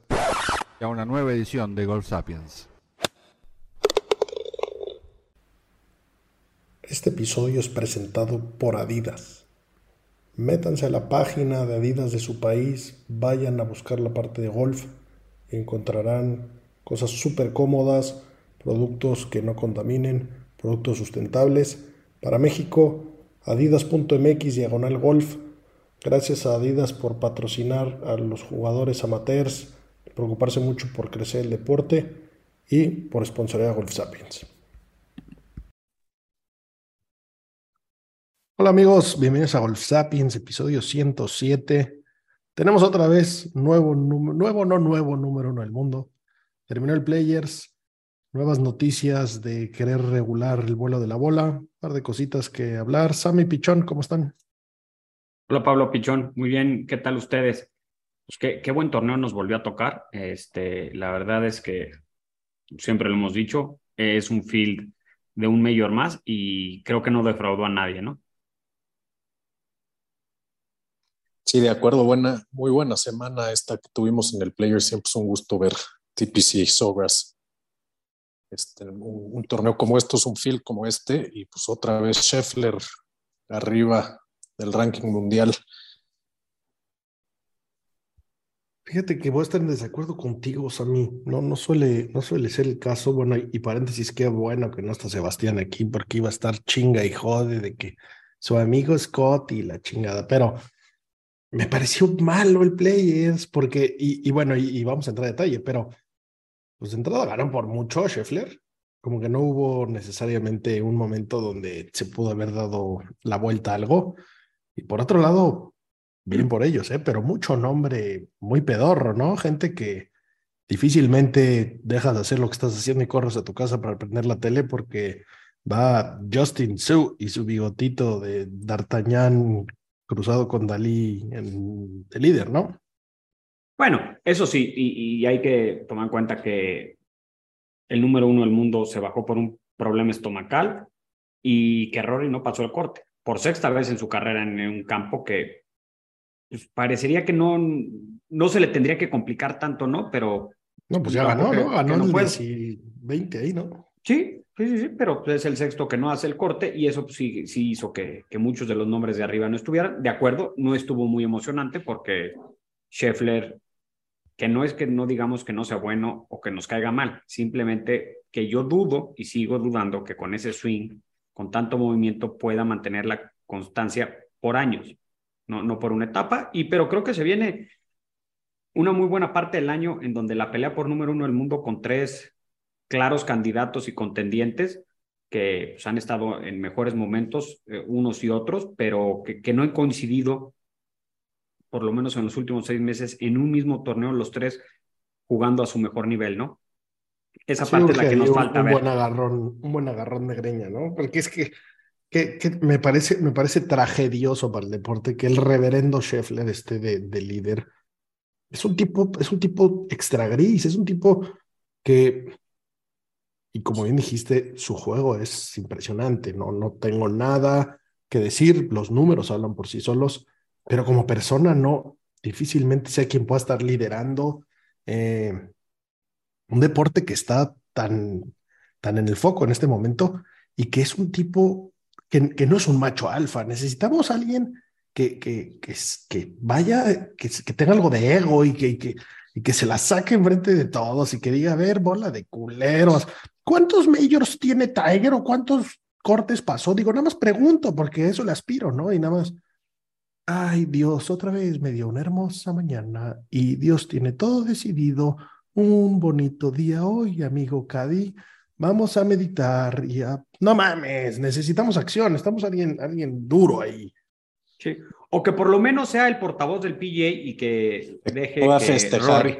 y a una nueva edición de Golf Sapiens. Este episodio es presentado por Adidas. Métanse a la página de Adidas de su país, vayan a buscar la parte de golf y encontrarán cosas súper cómodas, productos que no contaminen, productos sustentables. Para México, adidas.mx diagonal golf Gracias a Adidas por patrocinar a los jugadores amateurs, preocuparse mucho por crecer el deporte y por sponsorear a Golf Sapiens. Hola amigos, bienvenidos a Golf Sapiens, episodio 107. Tenemos otra vez nuevo, nuevo, no nuevo número uno del mundo. Terminó el Players, nuevas noticias de querer regular el vuelo de la bola, un par de cositas que hablar. Sammy Pichón, ¿cómo están? Hola Pablo Pichón, muy bien, ¿qué tal ustedes? Pues qué, qué, buen torneo nos volvió a tocar. Este, la verdad es que siempre lo hemos dicho, es un field de un mayor más y creo que no defraudó a nadie, ¿no? Sí, de acuerdo, buena, muy buena semana esta que tuvimos en el Player, siempre es un gusto ver TPC y Sogras. Este, un, un torneo como esto es un field como este y pues otra vez Scheffler arriba del ranking mundial. Fíjate que voy a estar en desacuerdo contigo, Sammy. No, no suele, no suele ser el caso. Bueno, y, paréntesis, qué bueno que no está Sebastián aquí, porque iba a estar chinga y jode de que su amigo Scott y la chingada. Pero me pareció malo el Players, porque, y, bueno, y, vamos a entrar a detalle, pero pues de entrada ganaron por mucho Scheffler. Como que no hubo necesariamente un momento donde se pudo haber dado la vuelta a algo. Y por otro lado, bien por ellos, ¿eh? pero mucho nombre muy pedorro, ¿no? Gente que difícilmente dejas de hacer lo que estás haciendo y corres a tu casa para prender la tele porque va Justin Su y su bigotito de D'Artagnan cruzado con Dalí en, de líder, ¿no? Bueno, eso sí, y, y, hay que tomar en cuenta que el número uno del mundo se bajó por un problema estomacal y que Rory no pasó el corte por sexta vez en su carrera en un campo que pues, parecería que no, no se le tendría que complicar tanto, ¿no? Pero... No, pues ya ganó, ¿no? Ganó no el 20 ahí, ¿no? Sí, sí, sí, sí, pero es el sexto que no hace el corte y eso pues, sí, sí hizo que, que muchos de los nombres de arriba no estuvieran. De acuerdo, no estuvo muy emocionante porque Scheffler, que no es que no digamos que no sea bueno o que nos caiga mal, simplemente que yo dudo y sigo dudando que con ese swing con tanto movimiento pueda mantener la constancia por años, no, no por una etapa. Y pero creo que se viene una muy buena parte del año en donde la pelea por número uno del mundo con tres claros candidatos y contendientes que pues, han estado en mejores momentos eh, unos y otros, pero que, que no han coincidido, por lo menos en los últimos seis meses, en un mismo torneo los tres jugando a su mejor nivel, ¿no? Esa Sí, parte es la que nos un, falta un ver. buen agarrón, un buen agarrón de greña, ¿no? Porque es que, que, me parece, me parece tragedioso para el deporte que el reverendo Scheffler esté de, de líder. Es un tipo, es un tipo extra gris, es un tipo que, y como bien dijiste, su juego es impresionante. No, no tengo nada que decir, los números hablan por sí solos, pero como persona no, difícilmente sé quién pueda estar liderando. eh, un deporte que está tan, tan en el foco en este momento y que es un tipo que, no es un macho alfa. Necesitamos a alguien que, que, que, vaya, que, que, tenga algo de ego y que, que, y que se la saque enfrente de todos y que diga, a ver, bola de culeros, ¿cuántos majors tiene Tiger o cuántos cortes pasó? Digo, nada más pregunto porque eso le aspiro, ¿no? Y nada más, ay Dios, otra vez me dio una hermosa mañana y Dios tiene todo decidido un bonito día hoy, amigo Cady. Vamos a meditar y a... No mames, necesitamos acción, estamos alguien, alguien duro ahí. Sí. O que por lo menos sea el portavoz del PJ y que deje Pueda que festejar. Rory,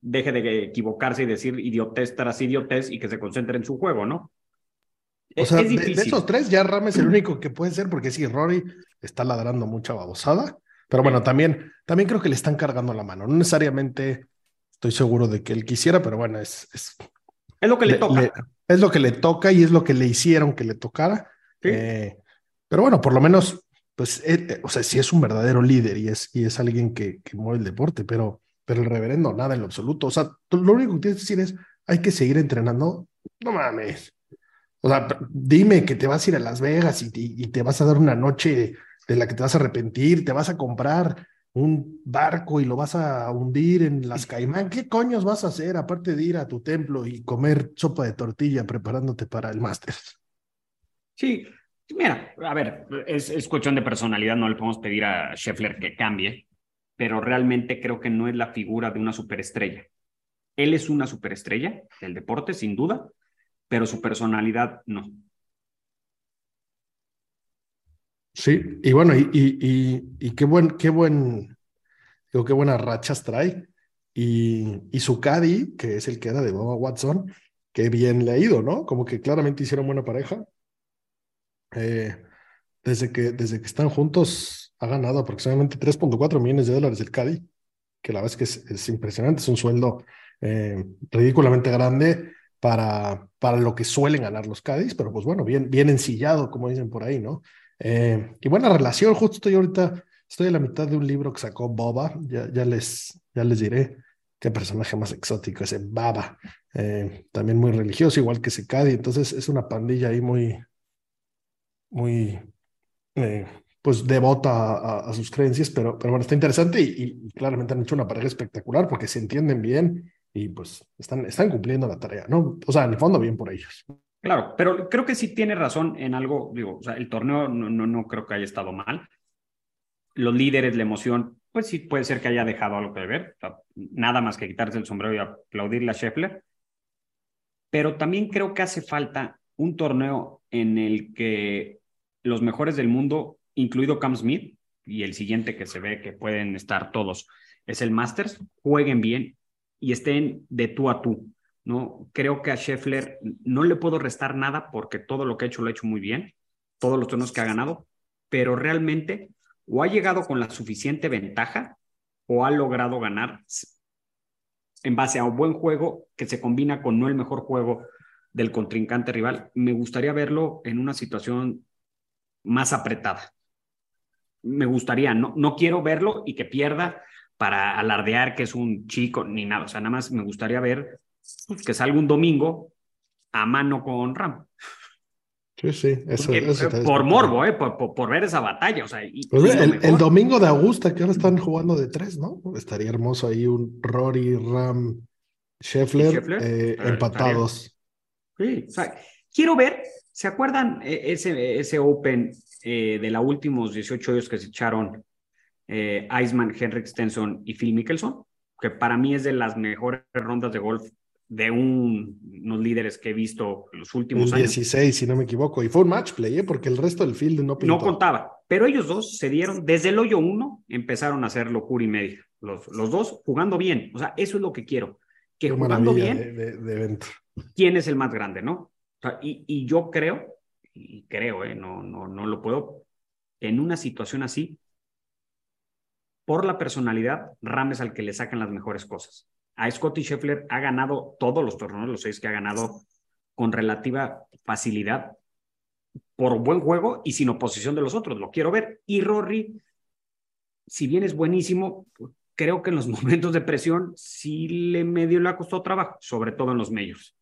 deje de equivocarse y decir idiotez tras idiotez y que se concentre en su juego, ¿no? O sea, de, esos tres, ya Ram es el único que puede ser, porque sí, Rory está ladrando mucha babosada, pero bueno, también, también creo que le están cargando la mano. No necesariamente estoy seguro de que él quisiera, pero bueno, es. Es, es lo que le, toca. es lo que le toca y es lo que le hicieron que le tocara. Eh, pero bueno, por lo menos, pues, eh, eh, o sea, sí es un verdadero líder y es, y es alguien que, que mueve el deporte, pero, pero el reverendo nada en lo absoluto. O sea, lo único que tienes que decir es, hay que seguir entrenando. No mames. O sea, dime que te vas a ir a Las Vegas y, y, te vas a dar una noche de la que te vas a arrepentir, te vas a comprar un barco y lo vas a hundir en las Caimán. ¿Qué coños vas a hacer aparte de ir a tu templo y comer sopa de tortilla preparándote para el Masters? Sí, mira, a ver, es, es cuestión de personalidad, no le podemos pedir a Scheffler que cambie, pero realmente creo que no es la figura de una superestrella. Él es una superestrella del deporte, sin duda, pero su personalidad no. Sí, y bueno, y, y, y, qué buen, qué buen, digo, qué buenas rachas trae. Y, y su caddy, que es el que era de Boba Watson, qué bien le ha ¿no? Como que claramente hicieron buena pareja. Eh, desde, que, desde que están juntos, ha ganado aproximadamente 3.4 millones de dólares el caddy, que la verdad es que es, es impresionante, es un sueldo eh, ridículamente grande para, para lo que suelen ganar los Cádiz, pero pues bueno, bien, bien ensillado, como dicen por ahí, ¿no? Eh, y buena relación, justo estoy ahorita, estoy a la mitad de un libro que sacó Boba, ya, les, ya les diré qué personaje más exótico, ese Baba, eh, también muy religioso, igual que ese Cádiz, entonces es una pandilla ahí muy, muy, eh, pues devota a, sus creencias, pero, pero bueno, está interesante y, y claramente han hecho una pareja espectacular porque se entienden bien y pues están, están cumpliendo la tarea, ¿no? O sea, en el fondo bien por ellos. Claro, pero creo que sí tiene razón en algo, digo, el torneo no, no, no creo que haya estado mal. Los líderes, la emoción, pues sí puede ser que haya dejado algo que ver, nada más que quitarse el sombrero y aplaudirle a Scheffler. Pero también creo que hace falta un torneo en el que los mejores del mundo, incluido Cam Smith, y el siguiente que se ve que pueden estar todos, es el Masters, jueguen bien y estén de tú a tú. ¿No? Creo que a Scheffler no le puedo restar nada porque todo lo que ha hecho lo ha hecho muy bien, todos los turnos que ha ganado, pero realmente o ha llegado con la suficiente ventaja o ha logrado ganar en base a un buen juego que se combina con no el mejor juego del contrincante rival. Me gustaría verlo en una situación más apretada. Me gustaría, no, no quiero verlo y que pierda para alardear que es un chico ni nada. O sea, nada más me gustaría ver que salga un domingo a mano con Ram. Sí, sí, eso, por morbo, ¿eh? Por, ver esa batalla. O sea, pues el, domingo de Augusta, que ahora están jugando de tres, ¿no? Estaría hermoso ahí un Rory, Ram, Scheffler, eh, empatados. Sí, o sea, quiero ver, ¿se acuerdan eh, ese, ese Open eh, de los últimos 18 años que se echaron eh, Iceman, Henrik Stenson y Phil Mickelson, que para mí es de las mejores rondas de golf de unos líderes que he visto los últimos años. 16, si no me equivoco, y fue un match play, ¿eh? porque el resto del field no No contaba, pero ellos dos se dieron, desde el hoyo uno, empezaron a hacer locura y media. Los, los dos jugando bien, o sea, eso es lo que quiero, que jugando bien, de, ¿quién es el más grande, no? y, y, yo creo, y creo, eh, no, no, no lo puedo, en una situación así, por la personalidad, Ram es al que le sacan las mejores cosas. A Scotty Scheffler ha ganado todos los torneos, los seis que ha ganado con relativa facilidad, por buen juego y sin oposición de los otros. Lo quiero ver. Y Rory, si bien es buenísimo, creo que en los momentos de presión sí le medio le ha costado trabajo, sobre todo en los medios.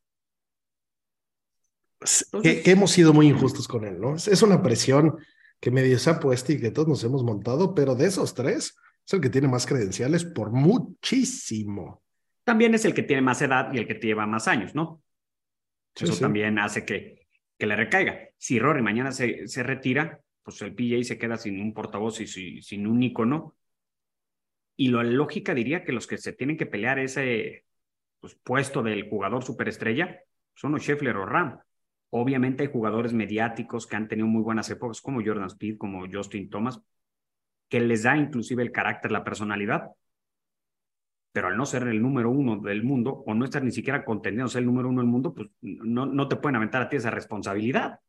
que, hemos sido muy injustos con él, ¿no? Es una presión que medio se ha puesto y que todos nos hemos montado, pero de esos tres, es el que tiene más credenciales por muchísimo. También es el que tiene más edad y el que lleva más años, ¿no? Eso también hace que, que le recaiga. Si Rory mañana se, se retira, pues el PJ se queda sin un portavoz y sin un icono. Y la lógica diría que los que se tienen que pelear ese pues, puesto del jugador superestrella son los Scheffler o Ram. Obviamente hay jugadores mediáticos que han tenido muy buenas épocas, como Jordan Speed, como Justin Thomas, que les da inclusive el carácter, la personalidad. Pero al no ser el número uno del mundo o no estar ni siquiera contenido ser el número uno del mundo, pues no, no te pueden aventar a ti esa responsabilidad.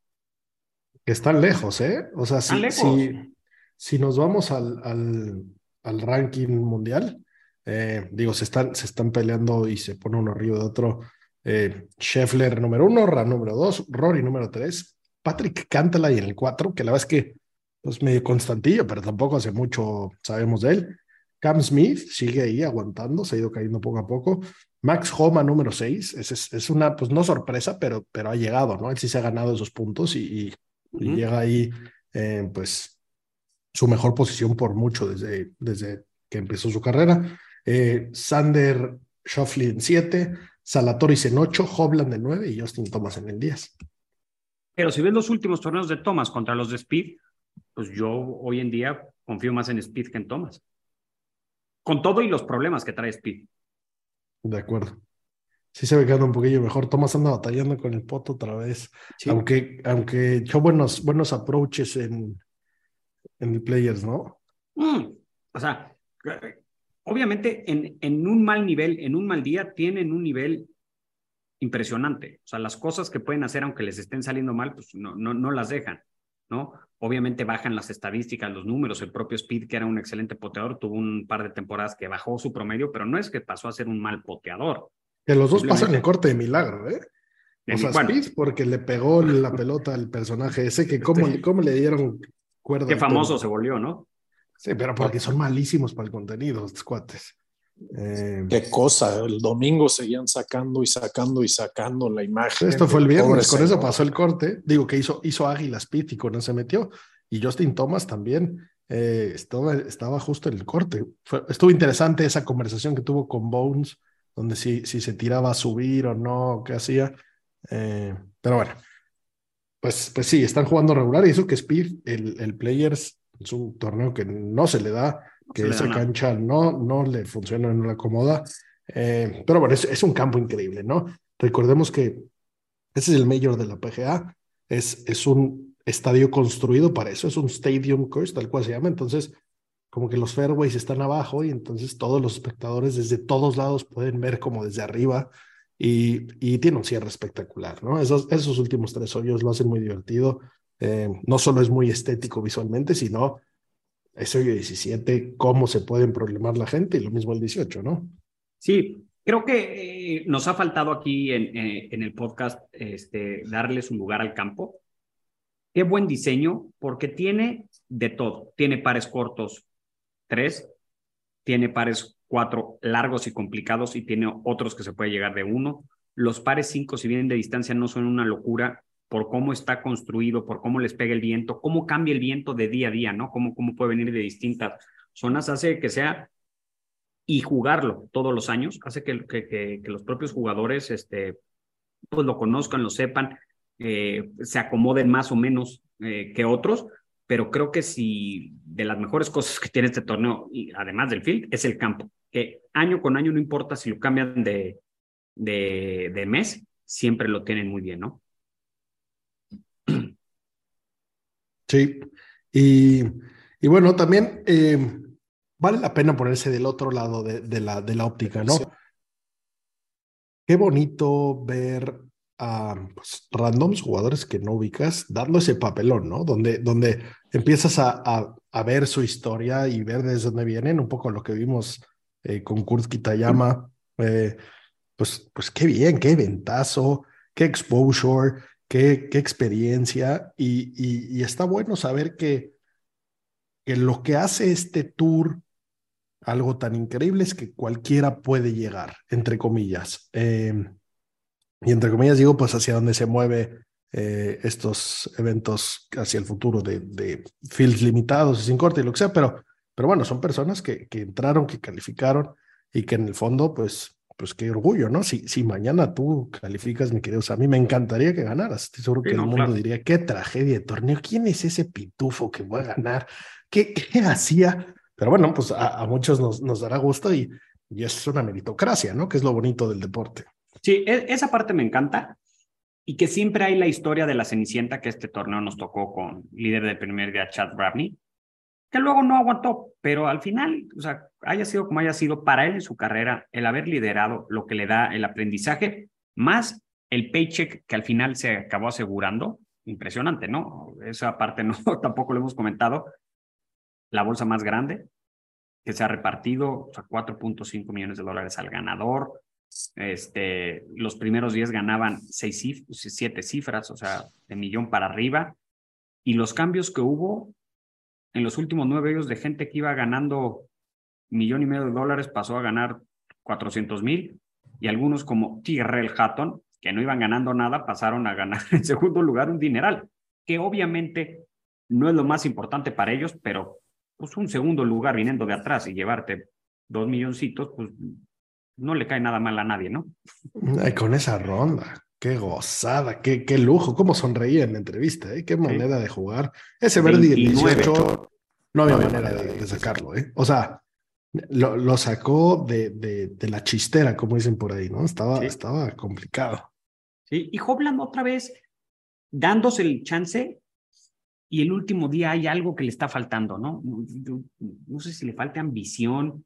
Están lejos, ¿eh? O sea, si, si, si, nos vamos al, al, al ranking mundial, eh, digo, se están, se están peleando y se pone uno arriba de otro. Eh, Scheffler número uno, Ra número dos, Rory número tres, Patrick Cantlay en el cuatro, que la verdad es que es pues, medio constantillo, pero tampoco hace mucho sabemos de él. Cam Smith sigue ahí aguantando, se ha ido cayendo poco a poco. Max Homa número seis, es, es, una, pues no sorpresa, pero, pero ha llegado, ¿no? Él sí se ha ganado esos puntos y, y, llega ahí, eh, pues, su mejor posición por mucho desde, desde que empezó su carrera. Eh, Sander Shoffley en 7, Salatoris en 8, Hobland en 9 y Justin Thomas en el 10. Pero si ves los últimos torneos de Thomas contra los de Speed, pues yo hoy en día confío más en Speed que en Thomas. Con todo y los problemas que trae Speed. De acuerdo. Sí se ve quedando un poquillo mejor. Thomas anda batallando con el poto otra vez. Aunque, aunque echó buenos, buenos approaches en, en el Players, ¿no? Mm, o sea, obviamente en, en un mal nivel, en un mal día, tienen un nivel impresionante. O sea, las cosas que pueden hacer, aunque les estén saliendo mal, pues no, no, no las dejan, ¿no? Obviamente bajan las estadísticas, los números. El propio Speed, que era un excelente poteador, tuvo un par de temporadas que bajó su promedio, pero no es que pasó a ser un mal poteador. Que los dos pasan en corte de milagro, ¿eh? O sea, Speed porque le pegó la pelota al personaje ese, que cómo, cómo le dieron cuerda. Qué famoso se volvió, ¿no? Sí, pero porque son malísimos para el contenido, estos cuates. Eh, Qué cosa, el domingo seguían sacando y sacando y sacando la imagen. Esto fue el viernes, con eso pasó el corte. Digo que hizo, hizo Águila Speed y con eso se metió. Y Justin Thomas también eh, estaba, estaba, justo en el corte. estuvo interesante esa conversación que tuvo con Bones, donde si, si se tiraba a subir o no, qué hacía. Eh, pero bueno, pues, pues sí, están jugando regular y eso que Speed, el, el Players es un torneo que no se le da, que esa cancha no, no le funciona, no le acomoda. Eh, pero bueno, es, un campo increíble, ¿no? Recordemos que ese es el mayor de la PGA, es, es un estadio construido para eso, es un stadium course, tal cual se llama. Entonces, como que los fairways están abajo y entonces todos los espectadores desde todos lados pueden ver como desde arriba y, y tiene un cierre espectacular, ¿no? Esos, esos últimos tres hoyos lo hacen muy divertido. Eh, no solo es muy estético visualmente, sino ese hoyo 17, cómo se pueden problemar la gente y lo mismo el 18, ¿no? Sí, creo que eh, nos ha faltado aquí en, eh, el podcast este, darles un lugar al campo. Qué buen diseño, porque tiene de todo. Tiene pares cortos, tres, tiene pares cuatro largos y complicados y tiene otros que se puede llegar de uno. Los pares cinco, si vienen de distancia, no son una locura, por cómo está construido, por cómo les pega el viento, cómo cambia el viento de día a día, ¿no? Cómo, cómo puede venir de distintas zonas, hace que sea y jugarlo todos los años, hace que, los propios jugadores este, pues lo conozcan, lo sepan, eh, se acomoden más o menos eh, que otros, pero creo que si de las mejores cosas que tiene este torneo, y además del field, es el campo, que año con año no importa si lo cambian de, de, de mes, siempre lo tienen muy bien, ¿no? Sí, y, y bueno, también eh, vale la pena ponerse del otro lado de, de, la, de la óptica, ¿no? Qué bonito ver a pues, randoms, jugadores que no ubicas, dando ese papelón, ¿no? Donde, donde empiezas a, a, a ver su historia y ver desde dónde vienen, un poco lo que vimos eh, con Kurt Kitayama. Eh, pues, pues qué bien, qué ventazo, qué exposure, qué, experiencia y, está bueno saber que, que lo que hace este tour algo tan increíble es que cualquiera puede llegar, entre comillas. Em, y entre comillas digo, pues hacia dónde se mueve eh, estos eventos hacia el futuro de, de fields limitados sin corte y lo que sea, pero, pero bueno, son personas que entraron, que calificaron y que en el fondo, pues pues qué orgullo, ¿no? Si, si mañana tú calificas, mi querido, a mí me encantaría que ganaras. Estoy seguro que el mundo diría, qué tragedia de torneo, ¿quién es ese pitufo que va a ganar? ¿Qué, qué hacía? Pero bueno, pues a, muchos nos, nos, dará gusto y, y es una meritocracia, ¿no? Que es lo bonito del deporte. Sí, e, esa parte me encanta y que siempre hay la historia de la Cenicienta que este torneo nos tocó con líder de primer día Chad Bradney, que luego no aguantó, pero al final, o sea, haya sido como haya sido, para él en su carrera, el haber liderado lo que le da el aprendizaje, más el paycheck que al final se acabó asegurando, impresionante, ¿no? Esa parte no, tampoco lo hemos comentado, la bolsa más grande que se ha repartido, o sea, 4.5 millones de dólares al ganador, este, los primeros 10 ganaban 6, 7 cifras, o sea, de millón para arriba, y los cambios que hubo en los últimos nueve años de gente que iba ganando millón y medio de dólares pasó a ganar 400 mil y algunos como Tyrell Hatton, que no iban ganando nada, pasaron a ganar en segundo lugar un dineral, que obviamente no es lo más importante para ellos, pero pues un segundo lugar viniendo de atrás y llevarte dos milloncitos, pues no le cae nada mal a nadie, ¿no? con esa ronda, qué gozada, qué, qué lujo, cómo sonreía en la entrevista, ¿eh? qué manera de jugar. Ese Verdi 18 no había manera de, sacarlo, ¿eh? O sea, lo, lo sacó de, de, de, la chistera, como dicen por ahí, ¿no? Estaba, estaba complicado. Sí, y Hobland otra vez dándose el chance y el último día hay algo que le está faltando, ¿no? no sé si le falta ambición,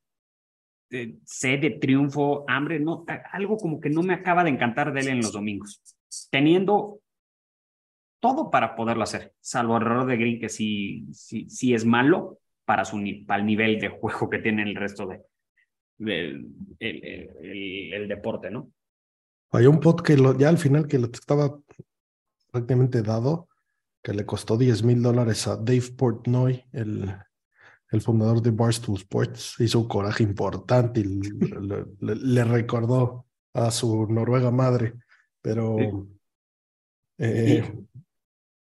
eh, de triunfo, hambre, no, algo como que no me acaba de encantar de él en los domingos, teniendo todo para poderlo hacer, salvo el error de Green que sí, sí, sí es malo para, su, para el nivel de juego que tiene el resto de, el, deporte, ¿no? Hay un pot que ya al final que lo estaba prácticamente dado, que le costó 10 mil dólares a Dave Portnoy, el, el fundador de Barstool Sports, hizo un coraje importante y le, recordó a su Noruega madre, pero... Eh,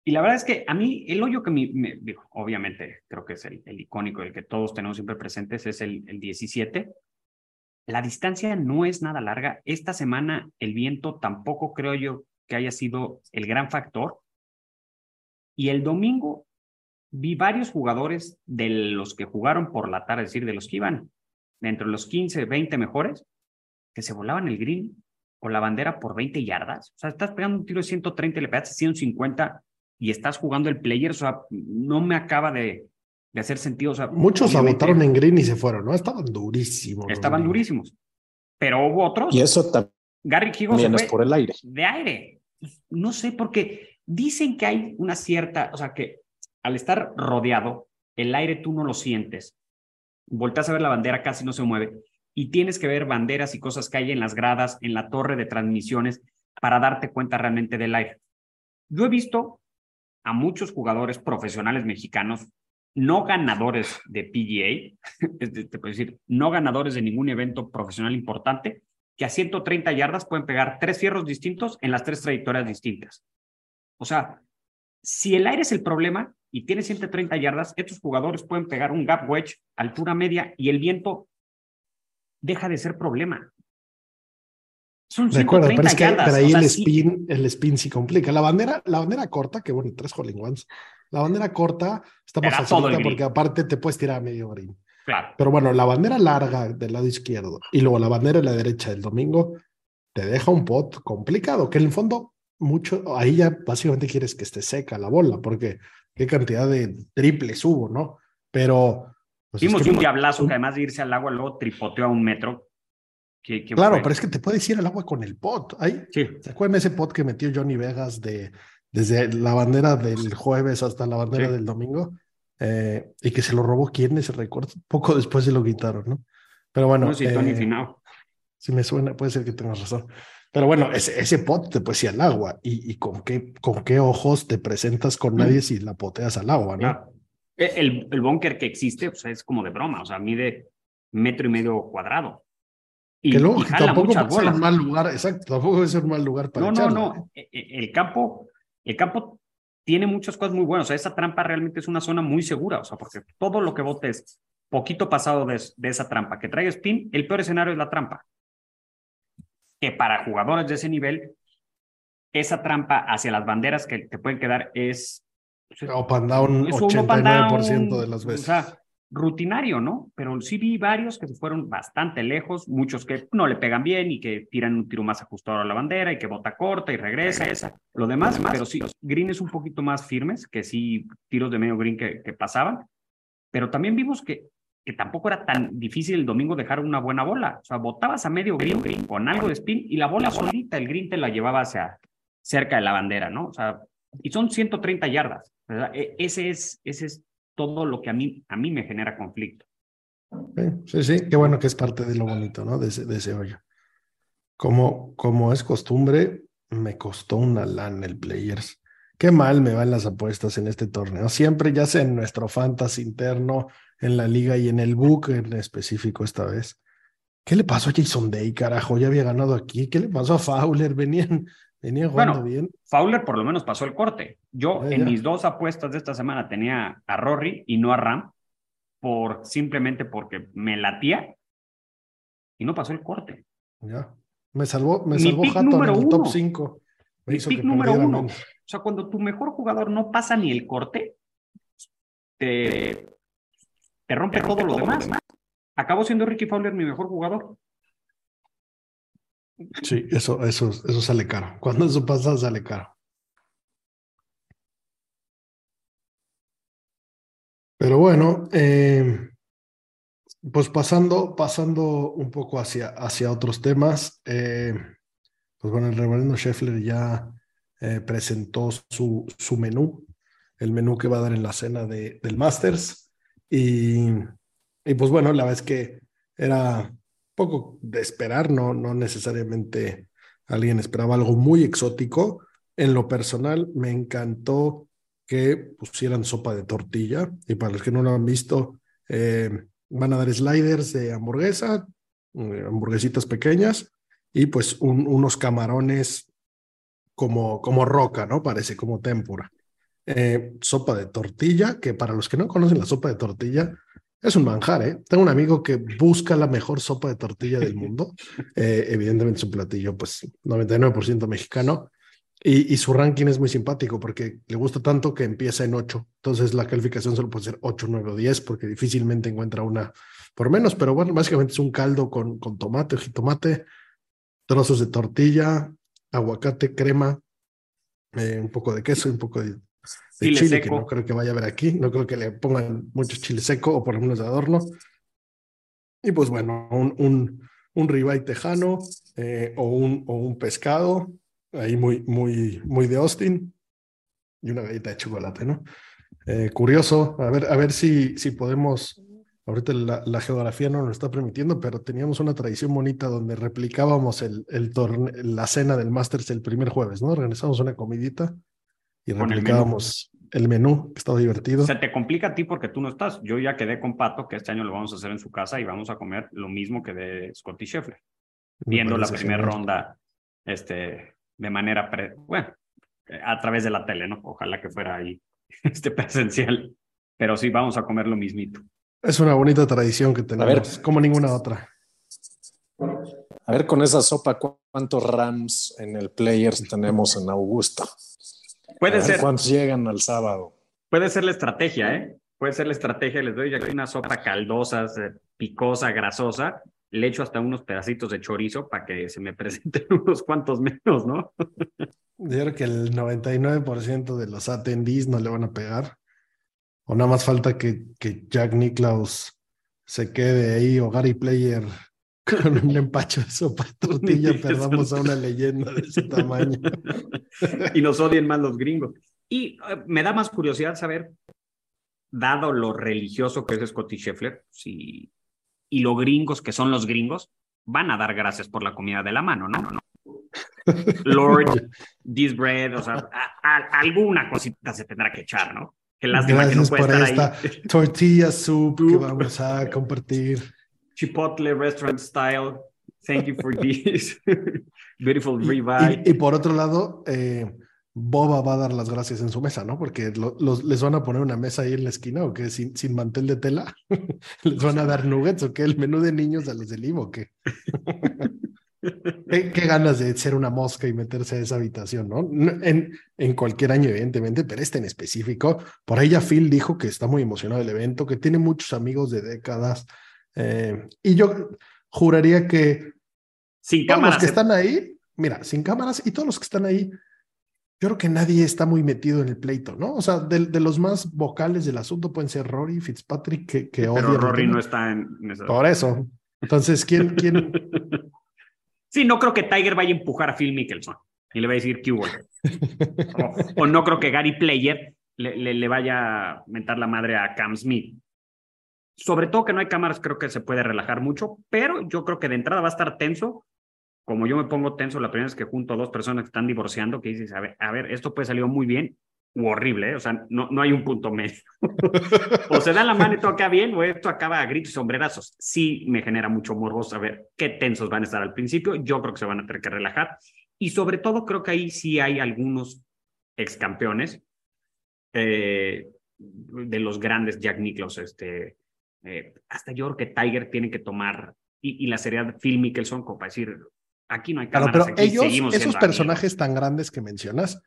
y, la verdad es que a mí el hoyo que me, obviamente creo que es el, icónico, el que todos tenemos siempre presentes, es el, el 17. La distancia no es nada larga. Esta semana el viento tampoco creo yo que haya sido el gran factor. Y el domingo vi varios jugadores de los que jugaron por la tarde, es decir, de los que iban dentro de los 15, 20 mejores, que se volaban el green o la bandera por 20 yardas. O sea, estás pegando un tiro de 130 y le pegaste 150 y estás jugando el player. O sea, no me acaba de, de hacer sentido. O sea, Muchos agotaron en green y se fueron, ¿no? Estaban durísimos. Estaban durísimos. Pero hubo otros. Y eso también Gary Higgins es por el aire. De aire. No sé, porque dicen que hay una cierta, o sea, que al estar rodeado, el aire tú no lo sientes. Volteas a ver la bandera, casi no se mueve. Y tienes que ver banderas y cosas que hay en las gradas, en la torre de transmisiones, para darte cuenta realmente del aire. Yo he visto a muchos jugadores profesionales mexicanos, no ganadores de PGA, te puedo decir, no ganadores de ningún evento profesional importante, que a 130 yardas pueden pegar tres fierros distintos en las tres trayectorias distintas. O sea, si el aire es el problema, y tiene 130 yardas, estos jugadores pueden pegar un gap wedge, altura media, y el viento deja de ser problema. Son 130 pero, es que, yardas, pero ahí el, spin, el spin sí complica. La bandera, la bandera corta, que bueno, tres Holling Ones, la bandera corta está más facilita porque aparte te puedes tirar a medio green. Claro. Pero bueno, la bandera larga del lado izquierdo y luego la bandera de la derecha del domingo te deja un pot complicado, que en el fondo mucho, ahí ya básicamente quieres que esté seca la bola, porque qué cantidad de triples hubo, ¿no? Pero... Pues Vimos un diablazo que además de irse al agua luego tripoteó a un metro. claro, pero es que te puedes ir al agua con el pot. Ahí, sí. ¿Se acuerdan ese pot que metió Johnny Vegas de, desde la bandera del jueves hasta la bandera del domingo? Eh, y que se lo robó quién ese récord. Poco después se lo quitaron, ¿no? Pero bueno. No, si Tony eh, Si me suena, puede ser que tengas razón. Pero bueno, ese, ese pot te puede ir al agua. ¿Y, y con, qué, con qué ojos te presentas con nadie si la poteas al agua, no? E, el, el búnker que existe pues, es como de broma, o sea, mide metro y medio cuadrado. Y, que luego tampoco puede ser un mal lugar, exacto, tampoco puede ser un mal lugar para No, no, no. E, e, el campo, el campo tiene muchas cosas muy buenas. O sea, esa trampa realmente es una zona muy segura, o sea, porque todo lo que botes poquito pasado de, de esa trampa que traiga spin, el peor escenario es la trampa que para jugadores de ese nivel, esa trampa hacia las banderas que te pueden quedar es... Open down 89% de las veces. O sea, rutinario, ¿no? Pero sí vi varios que se fueron bastante lejos, muchos que no le pegan bien y que tiran un tiro más ajustado a la bandera y que bota corta y regresa. Esa. Lo demás, pero sí, los greens un poquito más firmes, que sí, tiros de medio green que, que pasaban, pero también vimos que, que tampoco era tan difícil el domingo dejar una buena bola. O sea, botabas a medio green, con algo de spin y la bola solita, el green te la llevaba hacia cerca de la bandera, ¿no? O sea, y son 130 yardas. E, ese es, ese es todo lo que a mí, a mí me genera conflicto. Sí, sí, qué bueno que es parte de lo bonito, ¿no? De ese, de ese hoyo. Como, como es costumbre, me costó una lana el Players. Qué mal me van las apuestas en este torneo. Siempre, ya sea en nuestro fantasy interno, en la liga y en el book en específico esta vez. ¿Qué le pasó a Jason Day, carajo? Ya había ganado aquí. ¿Qué le pasó a Fowler? Venían, venían jugando bien. Fowler por lo menos pasó el corte. Yo en mis dos apuestas de esta semana tenía a Rory y no a Ram, por, simplemente porque me latía y no pasó el corte. Ya. Me salvó, me salvó Hatton en el top 5. Mi pick número uno. O sea, cuando tu mejor jugador no pasa ni el corte, te, te rompe todo lo demás. Acabó siendo Ricky Fowler mi mejor jugador. Sí, eso, eso, eso sale caro. Cuando eso pasa, sale caro. Pero bueno, eh, pues pasando, pasando un poco hacia, hacia otros temas, eh, pues bueno, el reverendo Scheffler ya eh, presentó su, su menú, el menú que va a dar en la cena de, del Masters. Y, y pues bueno, la verdad es que era poco de esperar, no, no necesariamente alguien esperaba algo muy exótico. En lo personal, me encantó que pusieran sopa de tortilla. Y para los que no lo han visto, eh, van a dar sliders de hamburguesa, eh, hamburguesitas pequeñas y pues unos camarones como, como roca, ¿no? Parece como tempura. Eh, sopa de tortilla, que para los que no conocen la sopa de tortilla, es un manjar, ¿eh? Tengo un amigo que busca la mejor sopa de tortilla del mundo. Eh, evidentemente su platillo, pues 99% mexicano. Y, su ranking es muy simpático porque le gusta tanto que empieza en 8. Entonces la calificación solo puede ser 8, 9 o 10 porque difícilmente encuentra una por menos. Pero bueno, básicamente es un caldo con, con tomate, jitomate, trozos de tortilla, aguacate, crema, eh, un poco de queso y un poco de, chile, que no creo que vaya a haber aquí. No creo que le pongan mucho chile seco o por lo menos de adorno. Y pues bueno, un, un, un ribeye tejano eh, o, un, o un pescado ahí muy, muy, muy de Austin, y una galleta de chocolate, ¿no? Eh, curioso, a ver, a ver si, si podemos, ahorita la, geografía no nos está permitiendo, pero teníamos una tradición bonita donde replicábamos el, el la cena del Masters el primer jueves, ¿no? Organizamos una comidita y replicábamos el menú. que estaba divertido. Se te complica a ti porque tú no estás. Yo ya quedé con Pato que este año lo vamos a hacer en su casa y vamos a comer lo mismo que de Scotty Scheffler, viendo la primera ronda este, de manera, bueno, a través de la tele, ¿no? Ojalá que fuera ahí este presencial, pero sí, vamos a comer lo mismito. Es una bonita tradición que tenemos, como ninguna otra. A ver, con esa sopa, ¿cuántos Rams en el Players tenemos en Augusta? Puede ser. ¿Cuántos llegan al sábado? Puede ser la estrategia, ¿eh? Puede ser la estrategia. Les doy aquí una sopa caldosa, picosa, grasosa, le echo hasta unos pedacitos de chorizo para que se me presenten unos cuantos menos, ¿no? Yo creo que el 99% de los attendees no le van a pegar. O nada más falta que, que Jack Nicklaus se quede ahí o Gary Player con un empacho de sopa tortilla, perdamos a una leyenda de ese tamaño. y nos odien más los gringos. Y eh, me da más curiosidad saber, dado lo religioso que es Scotty Scheffler, si y los gringos, que son los gringos, van a dar gracias por la comida de la mano, ¿no? no, Lord, this bread, o sea, alguna cosita se tendrá que echar, ¿no? Que lástima que no puede por esta tortilla soup que vamos a compartir. Chipotle restaurant style. Thank you for this. Beautiful ribeye. Y, y, por otro lado, eh, Boba va a dar las gracias en su mesa, ¿no? Porque les van a poner una mesa ahí en la esquina o que sin, sin mantel de tela. les van a dar nuggets o qué, el menú de niños a los del Ivo, ¿qué? ¿Qué, ganas de ser una mosca y meterse a esa habitación, ¿no? En, en cualquier año, evidentemente, pero este en específico. Por ahí ya Phil dijo que está muy emocionado del evento, que tiene muchos amigos de décadas. Eh, y yo juraría que sin cámaras, los que están ahí, mira, sin cámaras y todos los que están ahí yo creo que nadie está muy metido en el pleito, ¿no? O sea, de, de los más vocales del asunto pueden ser Rory, Fitzpatrick, que, que Pero Rory no está en, Por eso. Entonces, ¿quién, quién? Sí, no creo que Tiger vaya a empujar a Phil Mickelson y le va a decir que hubo. O, o no creo que Gary Player le, le- le vaya a mentar la madre a Cam Smith. Sobre todo que no hay cámaras, creo que se puede relajar mucho, pero yo creo que de entrada va a estar tenso. Como yo me pongo tenso la primera vez que junto a dos personas que están divorciando, que dices, a ver, a ver, esto puede salir muy bien u horrible, ¿eh? o sea, no, no hay un punto medio. o se da la mano y todo acá bien, o esto acaba a gritos y sombrerazos. Sí me genera mucho morbo saber qué tensos van a estar al principio. Yo creo que se van a tener que relajar. Y sobre todo creo que ahí sí hay algunos ex campeones eh, de los grandes Jack Nicklaus, este, eh, hasta yo creo que Tiger tiene que tomar y, y la seriedad de Phil Mickelson como para decir, aquí no hay Claro, cámaras, pero aquí ellos, seguimos esos personajes tan grandes que mencionas,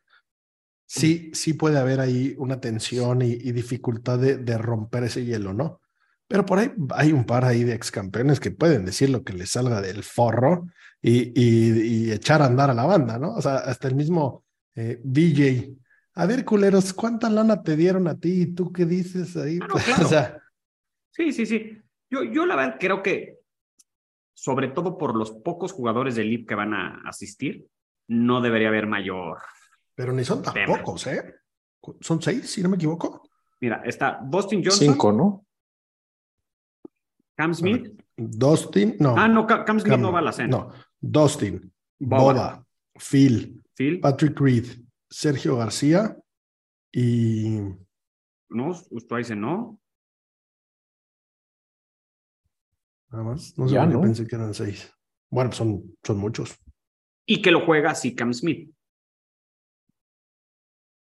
sí, sí puede haber ahí una tensión y, y dificultad de, de romper ese hielo, ¿no? Pero por ahí hay un par ahí de ex campeones que pueden decir lo que les salga del forro y, y- y echar a andar a la banda, ¿no? O sea, hasta el mismo eh, BJ. A ver, culeros, ¿cuánta lana te dieron a ti? ¿Y tú qué dices ahí? Ah, no, claro. o sea, Sí, sí, sí. Yo, yo la verdad creo que, sobre todo por los pocos jugadores del LIB que van a asistir, no debería haber mayor. pero ni son tan Tema. pocos, ¿eh? Son seis, si no me equivoco. Mira, está Boston Johnson, Cinco, ¿no? Cam Smith. Dustin, no. Ah, no, Cam, Cam Smith Cam- no va a la cena. No, Dustin, Boba. Boba, Phil, Phil, Patrick Reed, Sergio García y no, usted dice no. Nada más. No sé pensé que eran seis. Bueno, son, son muchos. Y que lo juega así Cam Smith.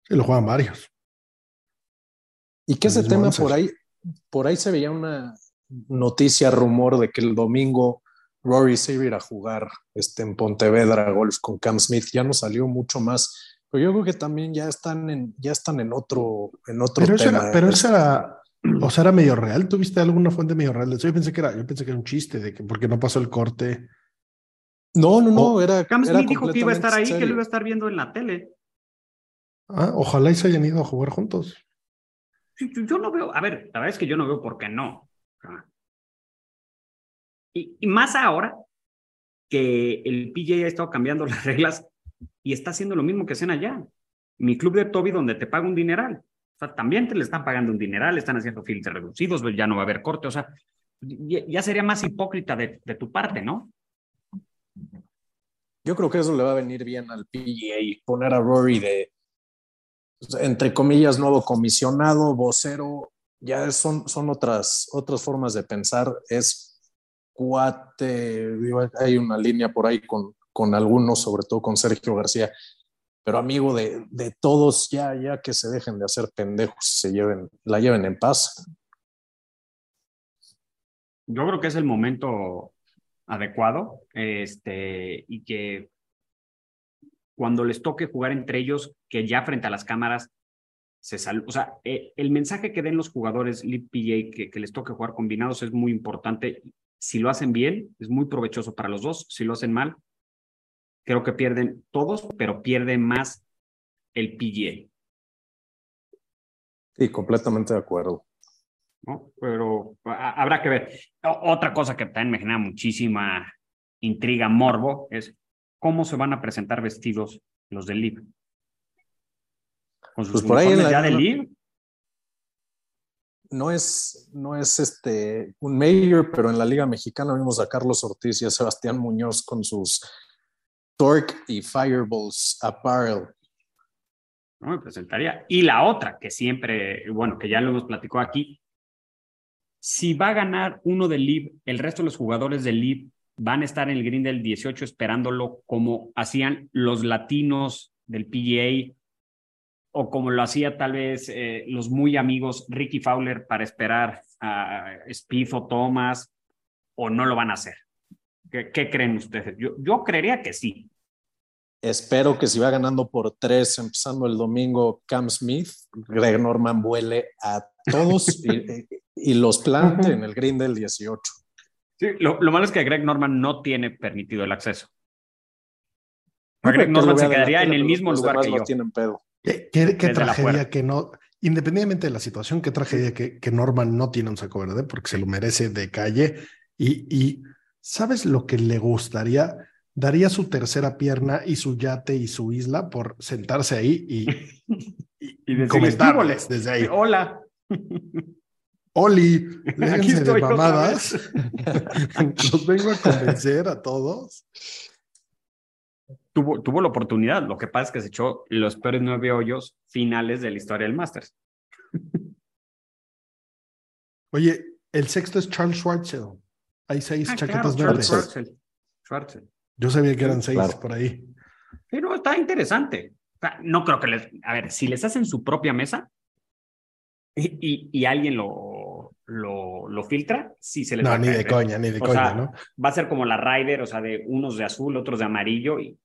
Sí, lo juegan varios. Y que ese tema por ahí, por ahí se veía una noticia, rumor de que el domingo Rory se iba a ir a jugar este, en Pontevedra Golf con Cam Smith. Ya no salió mucho más. Pero yo creo que también ya están en, ya están en otro, en otro Pero eso tema. era, pero eso era, o sea, era medio real. ¿Tuviste alguna fuente medio real? Yo pensé que era, yo pensé que era un chiste de que porque no pasó el corte. No, no, no, Oh, era. Cam era Smith dijo que iba a estar ahí, que lo iba a estar viendo en la tele. Ah, ojalá y se hayan ido a jugar juntos. Yo, yo no veo, a ver, la verdad es que yo no veo por qué no. Y, y más ahora que el PJ ha estado cambiando las reglas y está haciendo lo mismo que hacen allá. Mi club de Toby, donde te paga un dineral. También te le están pagando un dineral, están haciendo filtros reducidos, ya no va a haber corte. O sea, ya, sería más hipócrita de, de tu parte, ¿no? Yo creo que eso le va a venir bien al PGA, poner a Rory de, entre comillas, nuevo comisionado, vocero, ya son, son otras, otras formas de pensar. Es cuate, hay una línea por ahí con, con algunos, sobre todo con Sergio García, pero amigo de, de todos, ya, ya que se dejen de hacer pendejos, se lleven, la lleven en paz. Yo creo que es el momento adecuado, este, y que cuando les toque jugar entre ellos, que ya frente a las cámaras se sal, o sea, eh, el mensaje que den los jugadores League que, que les toque jugar combinados es muy importante. Si lo hacen bien, es muy provechoso para los dos. Si lo hacen mal, creo que pierden todos, pero pierde más el PGA. Sí, completamente de acuerdo. ¿no? Pero a- habrá que ver. O- otra cosa que también me genera muchísima intriga, morbo, es cómo se van a presentar vestidos los del LIB. Con sus Pues por ahí la- ya del LIB. no es, no es este, un mayor, pero en la Liga Mexicana vimos a Carlos Ortiz y a Sebastián Muñoz con sus Torque y Fireballs Apparel. ¿no? Me presentaría. Y la otra, que siempre, bueno, que ya lo hemos platicado aquí, si va a ganar uno del LIB, el resto de los jugadores del LIB van a estar en el green del 18 esperándolo como hacían los latinos del PGA o como lo hacía tal vez eh, los muy amigos Ricky Fowler para esperar a Spieth o Thomas, o no lo van a hacer. ¿Qué, qué creen ustedes? Yo, yo creería que sí. Espero que si va ganando por tres, empezando el domingo, Cam Smith, Greg Norman vuele a todos y, y los plante en el green del 18. Sí, lo, lo malo es que Greg Norman no tiene permitido el acceso. Greg Norman lo se quedaría en el mismo lugar que yo. tienen pedo. Qué, qué- tragedia que no, independientemente de la situación, qué tragedia que, que Norman no tiene un saco verde porque se lo merece de calle. Y, y ¿sabes lo que le gustaría? Daría su tercera pierna y su yate y su isla por sentarse ahí y, y, Y comentarles "¿Qué desde ahí. Hola. Oli, Aquí déjense de mamadas. Los vengo a convencer a todos. Tuvo, tuvo la oportunidad. Lo que pasa es que se echó los peores nueve hoyos finales de la historia del Masters. Oye, el sexto es Charles Schwartzel. Hay seis Ah, chaquetas claro, verdes. Schwartzel. Schwartzel. Yo sabía que eran seis Claro. por ahí. Pero está interesante. O sea, no creo que les. A ver, si les hacen su propia mesa y, y, y alguien lo, lo, lo filtra, sí se les va No, a ni de ¿eh? coña, ni de O coña, sea, ¿no? Va a ser como la Ryder, o sea, de unos de azul, otros de amarillo y,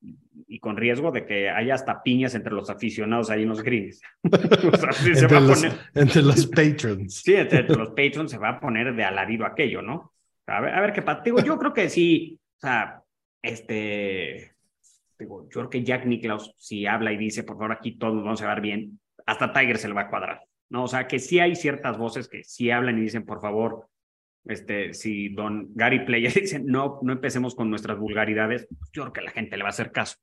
y con riesgo de que haya hasta piñas entre los aficionados ahí en los greens. o sea, sí se entre, va a los, poner. entre los patrons. Sí, entre los patrons se va a poner de alarido aquello, ¿no? A ver, a ver qué pasa. Digo, yo creo que sí, o sea, este, digo, yo creo que Jack Nicklaus, si habla y dice, por favor, aquí todos vamos a ver bien, hasta Tiger se le va a cuadrar, ¿no? O sea, que sí hay ciertas voces que sí hablan y dicen, por favor, este, si don Gary Player dice, no, no empecemos con nuestras vulgaridades, pues yo creo que la gente le va a hacer caso.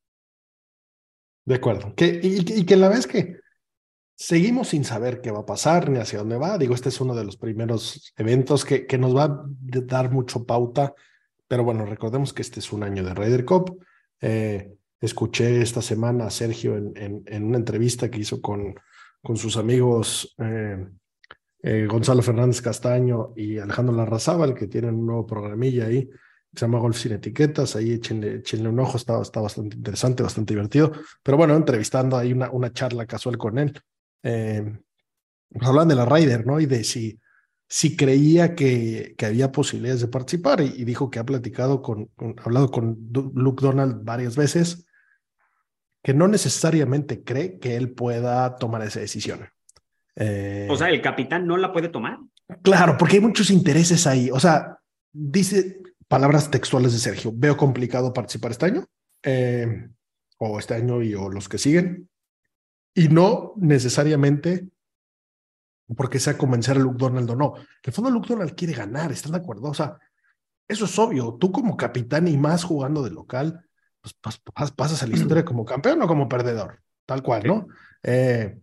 De acuerdo. Que, y, y que la vez que seguimos sin saber qué va a pasar ni hacia dónde va. Digo, este es uno de los primeros eventos que, que nos va a dar mucho pauta. Pero bueno, recordemos que este es un año de Ryder Cup. Eh, escuché esta semana a Sergio en, una entrevista que hizo con, con sus amigos eh, eh, Gonzalo Fernández Castaño y Alejandro Larrazábal, que tienen un nuevo programilla ahí se llama Golf sin etiquetas, ahí échenle, un ojo, está, está bastante interesante, bastante divertido, pero bueno, entrevistando ahí una, una charla casual con él, eh, pues hablan de la Ryder, ¿no? Y de si, si creía que, que había posibilidades de participar y, y dijo que ha platicado con, con, hablado con Luke Donald varias veces, que no necesariamente cree que él pueda tomar esa decisión. Eh, o sea, el capitán no la puede tomar. Claro, porque hay muchos intereses ahí. O sea, dice palabras textuales de Sergio, veo complicado participar este año, eh, o este año y o los que siguen, y no necesariamente porque sea convencer a Luke Donald o no. En el fondo Luke Donald quiere ganar, ¿estás de acuerdo? O sea, eso es obvio. Tú como capitán y más jugando de local, pues pas pasas a la historia como campeón o como perdedor, tal cual, ¿no? Eh,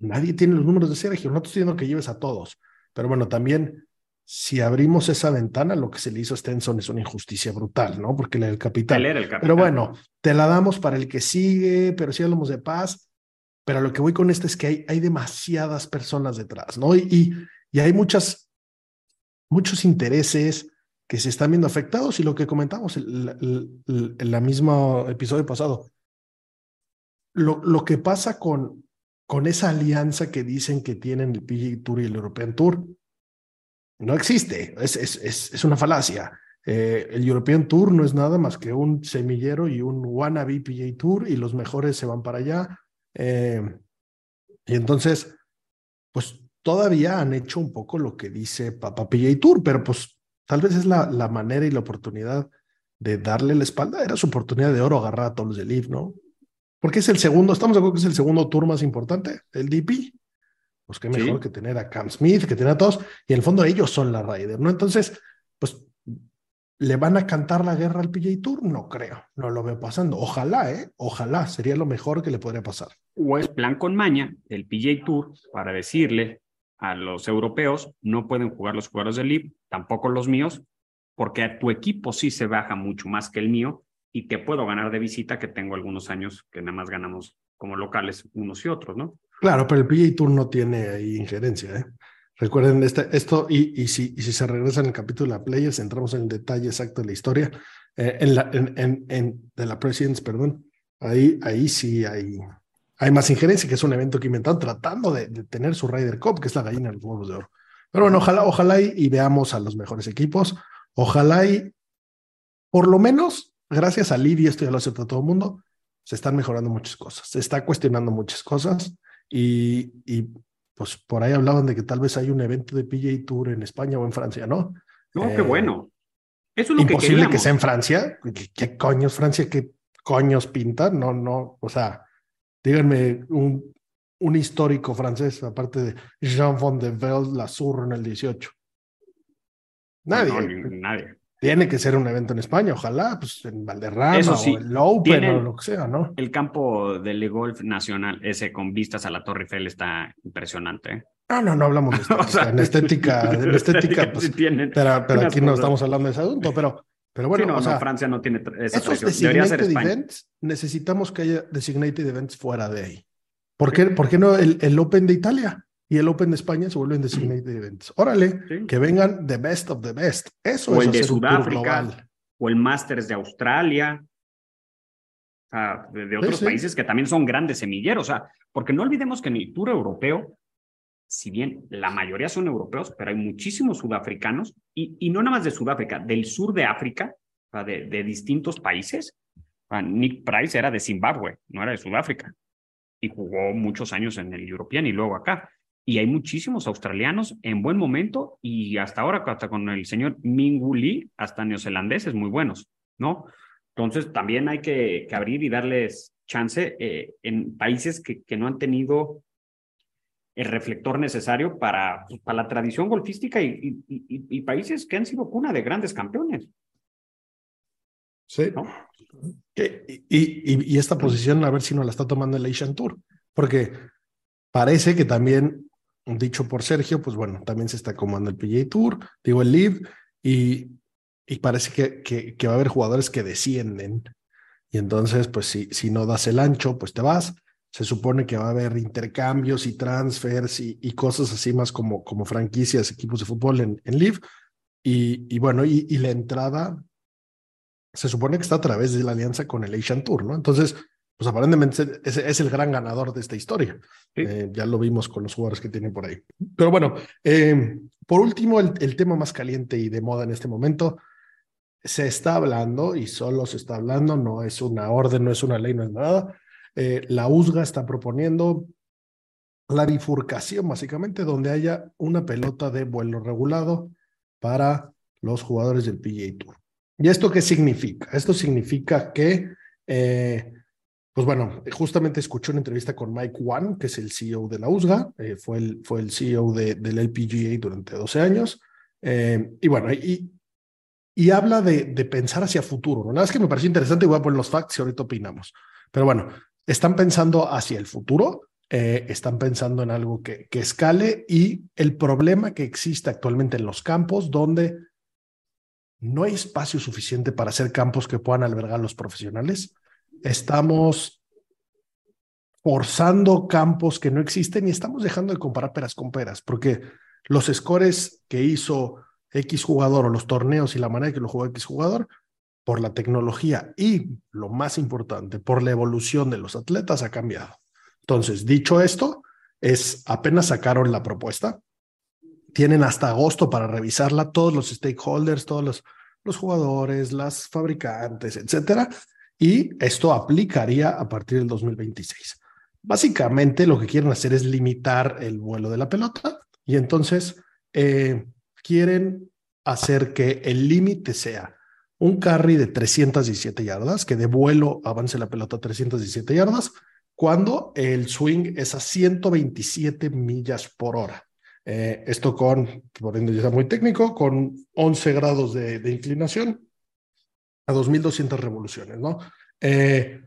nadie tiene los números de Sergio, no estoy diciendo que lleves a todos, pero bueno, también si abrimos esa ventana, lo que se le hizo a Stenson es una injusticia brutal, ¿no? Porque él era el capitán. Él era el capitán. Pero bueno, te la damos para el que sigue, pero si hablamos de paz. Pero lo que voy con esto es que hay, hay demasiadas personas detrás, ¿no? Y, y, y, hay muchas, muchos intereses que se están viendo afectados y lo que comentamos en el, mismo episodio pasado. Lo, lo que pasa con, con esa alianza que dicen que tienen el PGA Tour y el European Tour, no existe, es, es, es, es una falacia. Eh, el European Tour no es nada más que un semillero y un wannabe PGA Tour y los mejores se van para allá. Eh, y entonces, pues todavía han hecho un poco lo que dice Papa PGA Tour, pero pues tal vez es la, la manera y la oportunidad de darle la espalda. Era su oportunidad de oro agarrar a todos los de Leaf, ¿no? Porque es el segundo, estamos de acuerdo que es el segundo tour más importante, el DP. Pues qué mejor sí. que tener a Cam Smith, que tener a todos, y en el fondo ellos son la Ryder, ¿no? Entonces, ¿le van a cantar la guerra al PGA Tour? No creo, no lo veo pasando. Ojalá, ¿eh? Ojalá, sería lo mejor que le podría pasar. O es plan con maña del PGA Tour para decirle a los europeos, no pueden jugar los jugadores del LIB, tampoco los míos, porque a tu equipo sí se baja mucho más que el mío y te puedo ganar de visita, que tengo algunos años que nada más ganamos como locales unos y otros, ¿no? Claro, pero el PGA Tour no tiene ahí injerencia, ¿eh? Recuerden este, esto, y, y, si, y si se regresa en el capítulo de la Players, entramos en el detalle exacto de la historia, eh, en la, en, en, de la Presidents, perdón, ahí, ahí sí hay, hay más injerencia, que es un evento que inventaron tratando de, de, tener su Ryder Cup, que es la gallina de los huevos de oro. Pero bueno, ojalá, ojalá y, veamos a los mejores equipos, ojalá y por lo menos, gracias a y esto ya lo acepta todo el mundo, se están mejorando muchas cosas, se está cuestionando muchas cosas y, y, pues por ahí hablaban de que tal vez hay un evento de PGA Tour en España o en Francia, ¿no? No, eh, qué bueno. Eso es lo imposible que, que, sea en Francia. ¿Qué, qué coño es Francia? ¿Qué, coños pintan, no, no, o sea, díganme un, un histórico francés, aparte de Jean von de Velde, la zurra en el 18. Nadie. No, nadie. Tiene que ser un evento en España, ojalá, pues en Valderrama Eso sí, o en Open o lo que sea, ¿no? El campo del Le Golf Nacional, ese con vistas a la Torre Eiffel, está impresionante. ¿eh? No, no, no hablamos de estética. O sea, en estética, en estética, sí pues, tienen pero, pero aquí no cosas. estamos hablando de ese asunto, pero, pero bueno, Sí, no, o no, sea, Francia no tiene esa esos designated events, necesitamos que haya designated events fuera de ahí. ¿Por qué, por qué no el, el Open de Italia y el Open de España se vuelven designated events? Órale, Sí. que vengan the best of the best. Eso O es el de Sudáfrica. O el Masters de Australia. O sea, de, de otros sí. países que también son grandes semilleros. O sea, porque no olvidemos que en el Tour europeo, si bien la mayoría son europeos, pero hay muchísimos sudafricanos, y, y no nada más de Sudáfrica, del sur de África, o sea, de, de distintos países. Nick Price era de Zimbabue, no era de Sudáfrica. Y jugó muchos años en el European y luego acá. Y hay muchísimos australianos en buen momento y hasta ahora, hasta con el señor Mingu Lee, hasta neozelandeses muy buenos, ¿no? Entonces también hay que, que abrir y darles chance eh, en países que, que no han tenido el reflector necesario para, pues, para la tradición golfística y, y- y- y países que han sido cuna de grandes campeones, Sí. ¿no? Y, esta posición, a ver si nos la está tomando el Asian Tour, porque parece que también, dicho por Sergio, pues bueno, también se está comando el PGA Tour, digo el Live, y, y parece que, que, que va a haber jugadores que descienden. Y entonces, pues si, si no das el ancho, pues te vas. Se supone que va a haber intercambios y transfers y, y cosas así más como, como franquicias, equipos de fútbol en, en Live. Y, y bueno, y, y la entrada se supone que está a través de la alianza con el Asian Tour, ¿no? Entonces, pues aparentemente es, es el gran ganador de esta historia. Sí. Eh, ya lo vimos con los jugadores que tienen por ahí. Pero bueno, eh, por último, el, el tema más caliente y de moda en este momento, se está hablando y solo se está hablando, no es una orden, no es una ley, no es nada. Eh, la USGA está proponiendo la bifurcación, básicamente, donde haya una pelota de vuelo regulado para los jugadores del PGA Tour. ¿Y esto qué significa? Esto significa que, eh, pues bueno, justamente escuché una entrevista con Mike Wan, que es el CEO de la USGA, eh, fue, el, fue el CEO de, del LPGA durante 12 años, eh, y bueno, y, y habla de, de pensar hacia futuro. ¿no? Nada más que me pareció interesante voy a poner los facts y ahorita opinamos. Pero bueno, están pensando hacia el futuro, eh, están pensando en algo que, que escale y el problema que existe actualmente en los campos donde no hay espacio suficiente para hacer campos que puedan albergar a los profesionales. Estamos forzando campos que no existen y estamos dejando de comparar peras con peras, porque los scores que hizo X jugador o los torneos y la manera que lo jugó X jugador, por la tecnología y, lo más importante, por la evolución de los atletas ha cambiado. Entonces, dicho esto, es apenas sacaron la propuesta, tienen hasta agosto para revisarla todos los stakeholders, todos los, los jugadores, las fabricantes, etcétera, y esto aplicaría a partir del 2026. Básicamente lo que quieren hacer es limitar el vuelo de la pelota y entonces eh, quieren hacer que el límite sea un carry de 317 yardas, que de vuelo avance la pelota a 317 yardas, cuando el swing es a 127 millas por hora. Eh, esto con, por ende ya muy técnico, con 11 grados de inclinación a 2200 revoluciones, ¿no? Eh,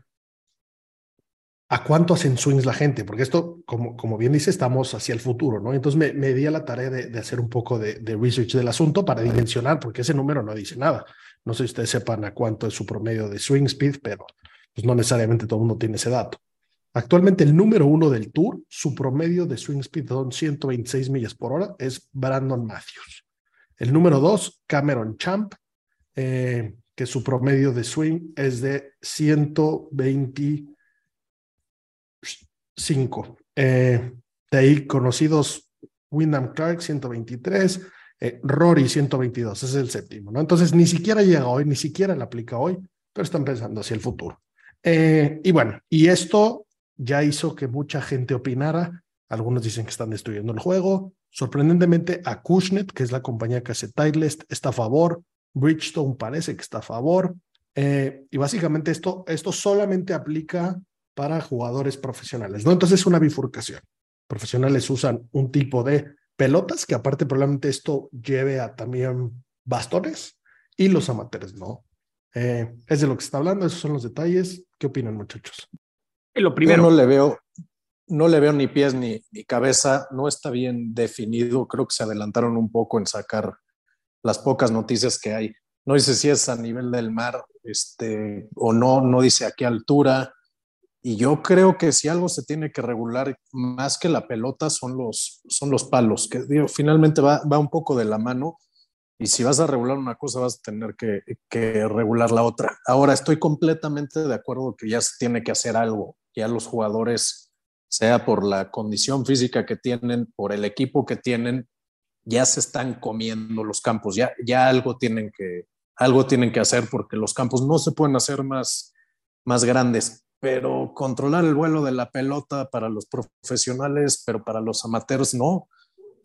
¿A cuánto hacen swings la gente? Porque esto, como, como bien dice, estamos hacia el futuro, ¿no? Entonces me, me di a la tarea de, de hacer un poco de, de, research del asunto para dimensionar, porque ese número no dice nada. No sé si ustedes sepan a cuánto es su promedio de swing speed, pero pues no necesariamente todo el mundo tiene ese dato. Actualmente el número uno del tour, su promedio de swing speed son 126 millas por hora, es Brandon Matthews. El número dos, Cameron Champ, eh, que su promedio de swing es de 125. Eh, de ahí conocidos Wyndham Clark, 123, eh, Rory, 122, ese es el séptimo, ¿no? Entonces ni siquiera llega hoy, ni siquiera le aplica hoy, pero están pensando hacia el futuro. Eh, y bueno, y esto ya hizo que mucha gente opinara. Algunos dicen que están destruyendo el juego. Sorprendentemente, Acushnet, que es la compañía que hace Titleist, está a favor. Bridgestone parece que está a favor. Eh, y básicamente esto, esto solamente aplica para jugadores profesionales, ¿no? Entonces es una bifurcación. Profesionales usan un tipo de pelotas, que aparte probablemente esto lleve a también bastones, y los amateurs no. Eh, es de lo que se está hablando, esos son los detalles. ¿Qué opinan, muchachos? Lo primero. Yo no le veo, no le veo ni pies ni, ni cabeza, no está bien definido. Creo que se adelantaron un poco en sacar las pocas noticias que hay. No dice si es a nivel del mar este, o no, no dice a qué altura. Y yo creo que si algo se tiene que regular más que la pelota son los, son los palos, que digo, finalmente va, va un poco de la mano. Y si vas a regular una cosa, vas a tener que, que, regular la otra. Ahora, estoy completamente de acuerdo que ya se tiene que hacer algo. Ya los jugadores, sea por la condición física que tienen, por el equipo que tienen, ya se están comiendo los campos. Ya, ya algo, tienen que, algo tienen que hacer porque los campos no se pueden hacer más, más grandes. Pero controlar el vuelo de la pelota para los profesionales, pero para los amateurs no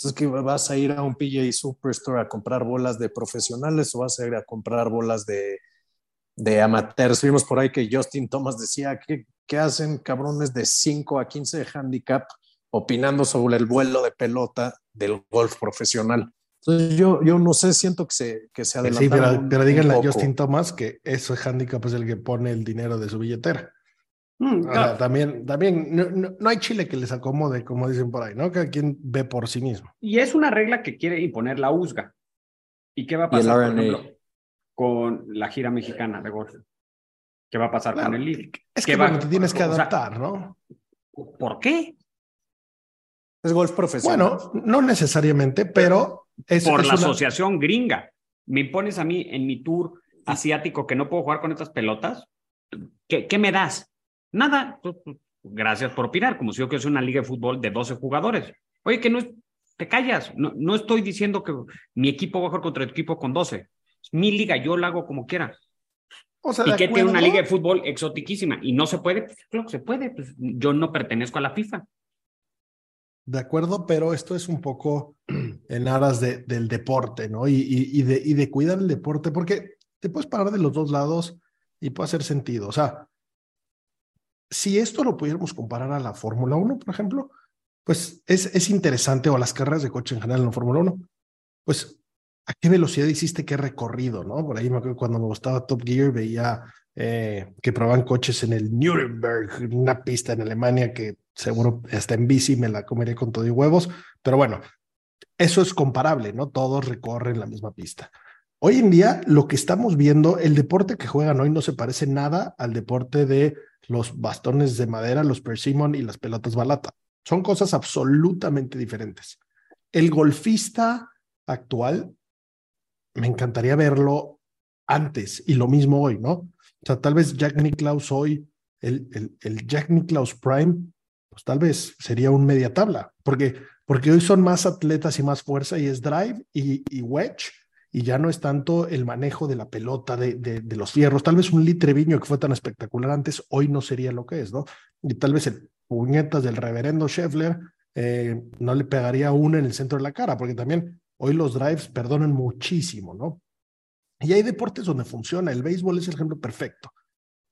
entonces, que vas a ir a un PJ Superstore a comprar bolas de profesionales o vas a ir a comprar bolas de, de amateurs? Vimos por ahí que Justin Thomas decía, ¿qué, qué hacen cabrones de 5 a 15 de handicap opinando sobre el vuelo de pelota del golf profesional? Entonces yo, yo no sé, siento que se, que se Sí, pero, pero díganle a Justin Thomas que ese handicap es el que pone el dinero de su billetera. Mm, Ahora, también, también no, no, no, hay Chile que les acomode, como dicen por ahí, ¿no? Cada quien ve por sí mismo. Y es una regla que quiere imponer la USGA. ¿Y qué va a pasar, por ejemplo, con la gira mexicana de golf? ¿Qué va a pasar claro, con el LIV? Es que bueno, te tienes que adaptar, o sea, ¿no? ¿Por qué? Es golf profesional. Bueno, no necesariamente, pero es por es la una... asociación gringa. Me impones a mí en mi tour asiático que no puedo jugar con estas pelotas. ¿Qué, qué me das? Nada, pues, gracias por opinar, como si yo que es una liga de fútbol de 12 jugadores. Oye, que no es, te callas, no, no estoy diciendo que mi equipo va a jugar contra tu equipo con 12. Es mi liga, yo la hago como quiera. O sea, y que tiene una liga de fútbol exotiquísima y no se puede, pues claro que se puede, pues yo no pertenezco a la FIFA. De acuerdo, pero esto es un poco en aras de, del deporte, ¿no? Y, de, y de cuidar el deporte, porque te puedes parar de los dos lados y puede hacer sentido. O sea, si esto lo pudiéramos comparar a la Fórmula 1, por ejemplo, pues es, es interesante, o las carreras de coche en general en la Fórmula 1, pues a qué velocidad hiciste qué recorrido, ¿no? Por ahí me acuerdo cuando me gustaba Top Gear, veía eh, que probaban coches en el Nuremberg, una pista en Alemania que seguro hasta en bici me la comería con todo y huevos, pero bueno, eso es comparable, ¿no? Todos recorren la misma pista. Hoy en día, lo que estamos viendo, el deporte que juegan hoy no se parece nada al deporte de los bastones de madera, los persimmon y las pelotas balata. Son cosas absolutamente diferentes. El golfista actual, me encantaría verlo antes y lo mismo hoy, ¿no? O sea, tal vez Jack Nicklaus hoy, el, el, Jack Nicklaus Prime, pues tal vez sería un media tabla, porque, porque hoy son más atletas y más fuerza y es drive y, y wedge y ya no es tanto el manejo de la pelota, de, de, los fierros. Tal vez un litreviño que fue tan espectacular antes, hoy no sería lo que es, ¿no? Y tal vez el puñetas del reverendo Scheffler eh, no le pegaría uno en el centro de la cara, porque también hoy los drives perdonan muchísimo, ¿no? Y hay deportes donde funciona. El béisbol es el ejemplo perfecto.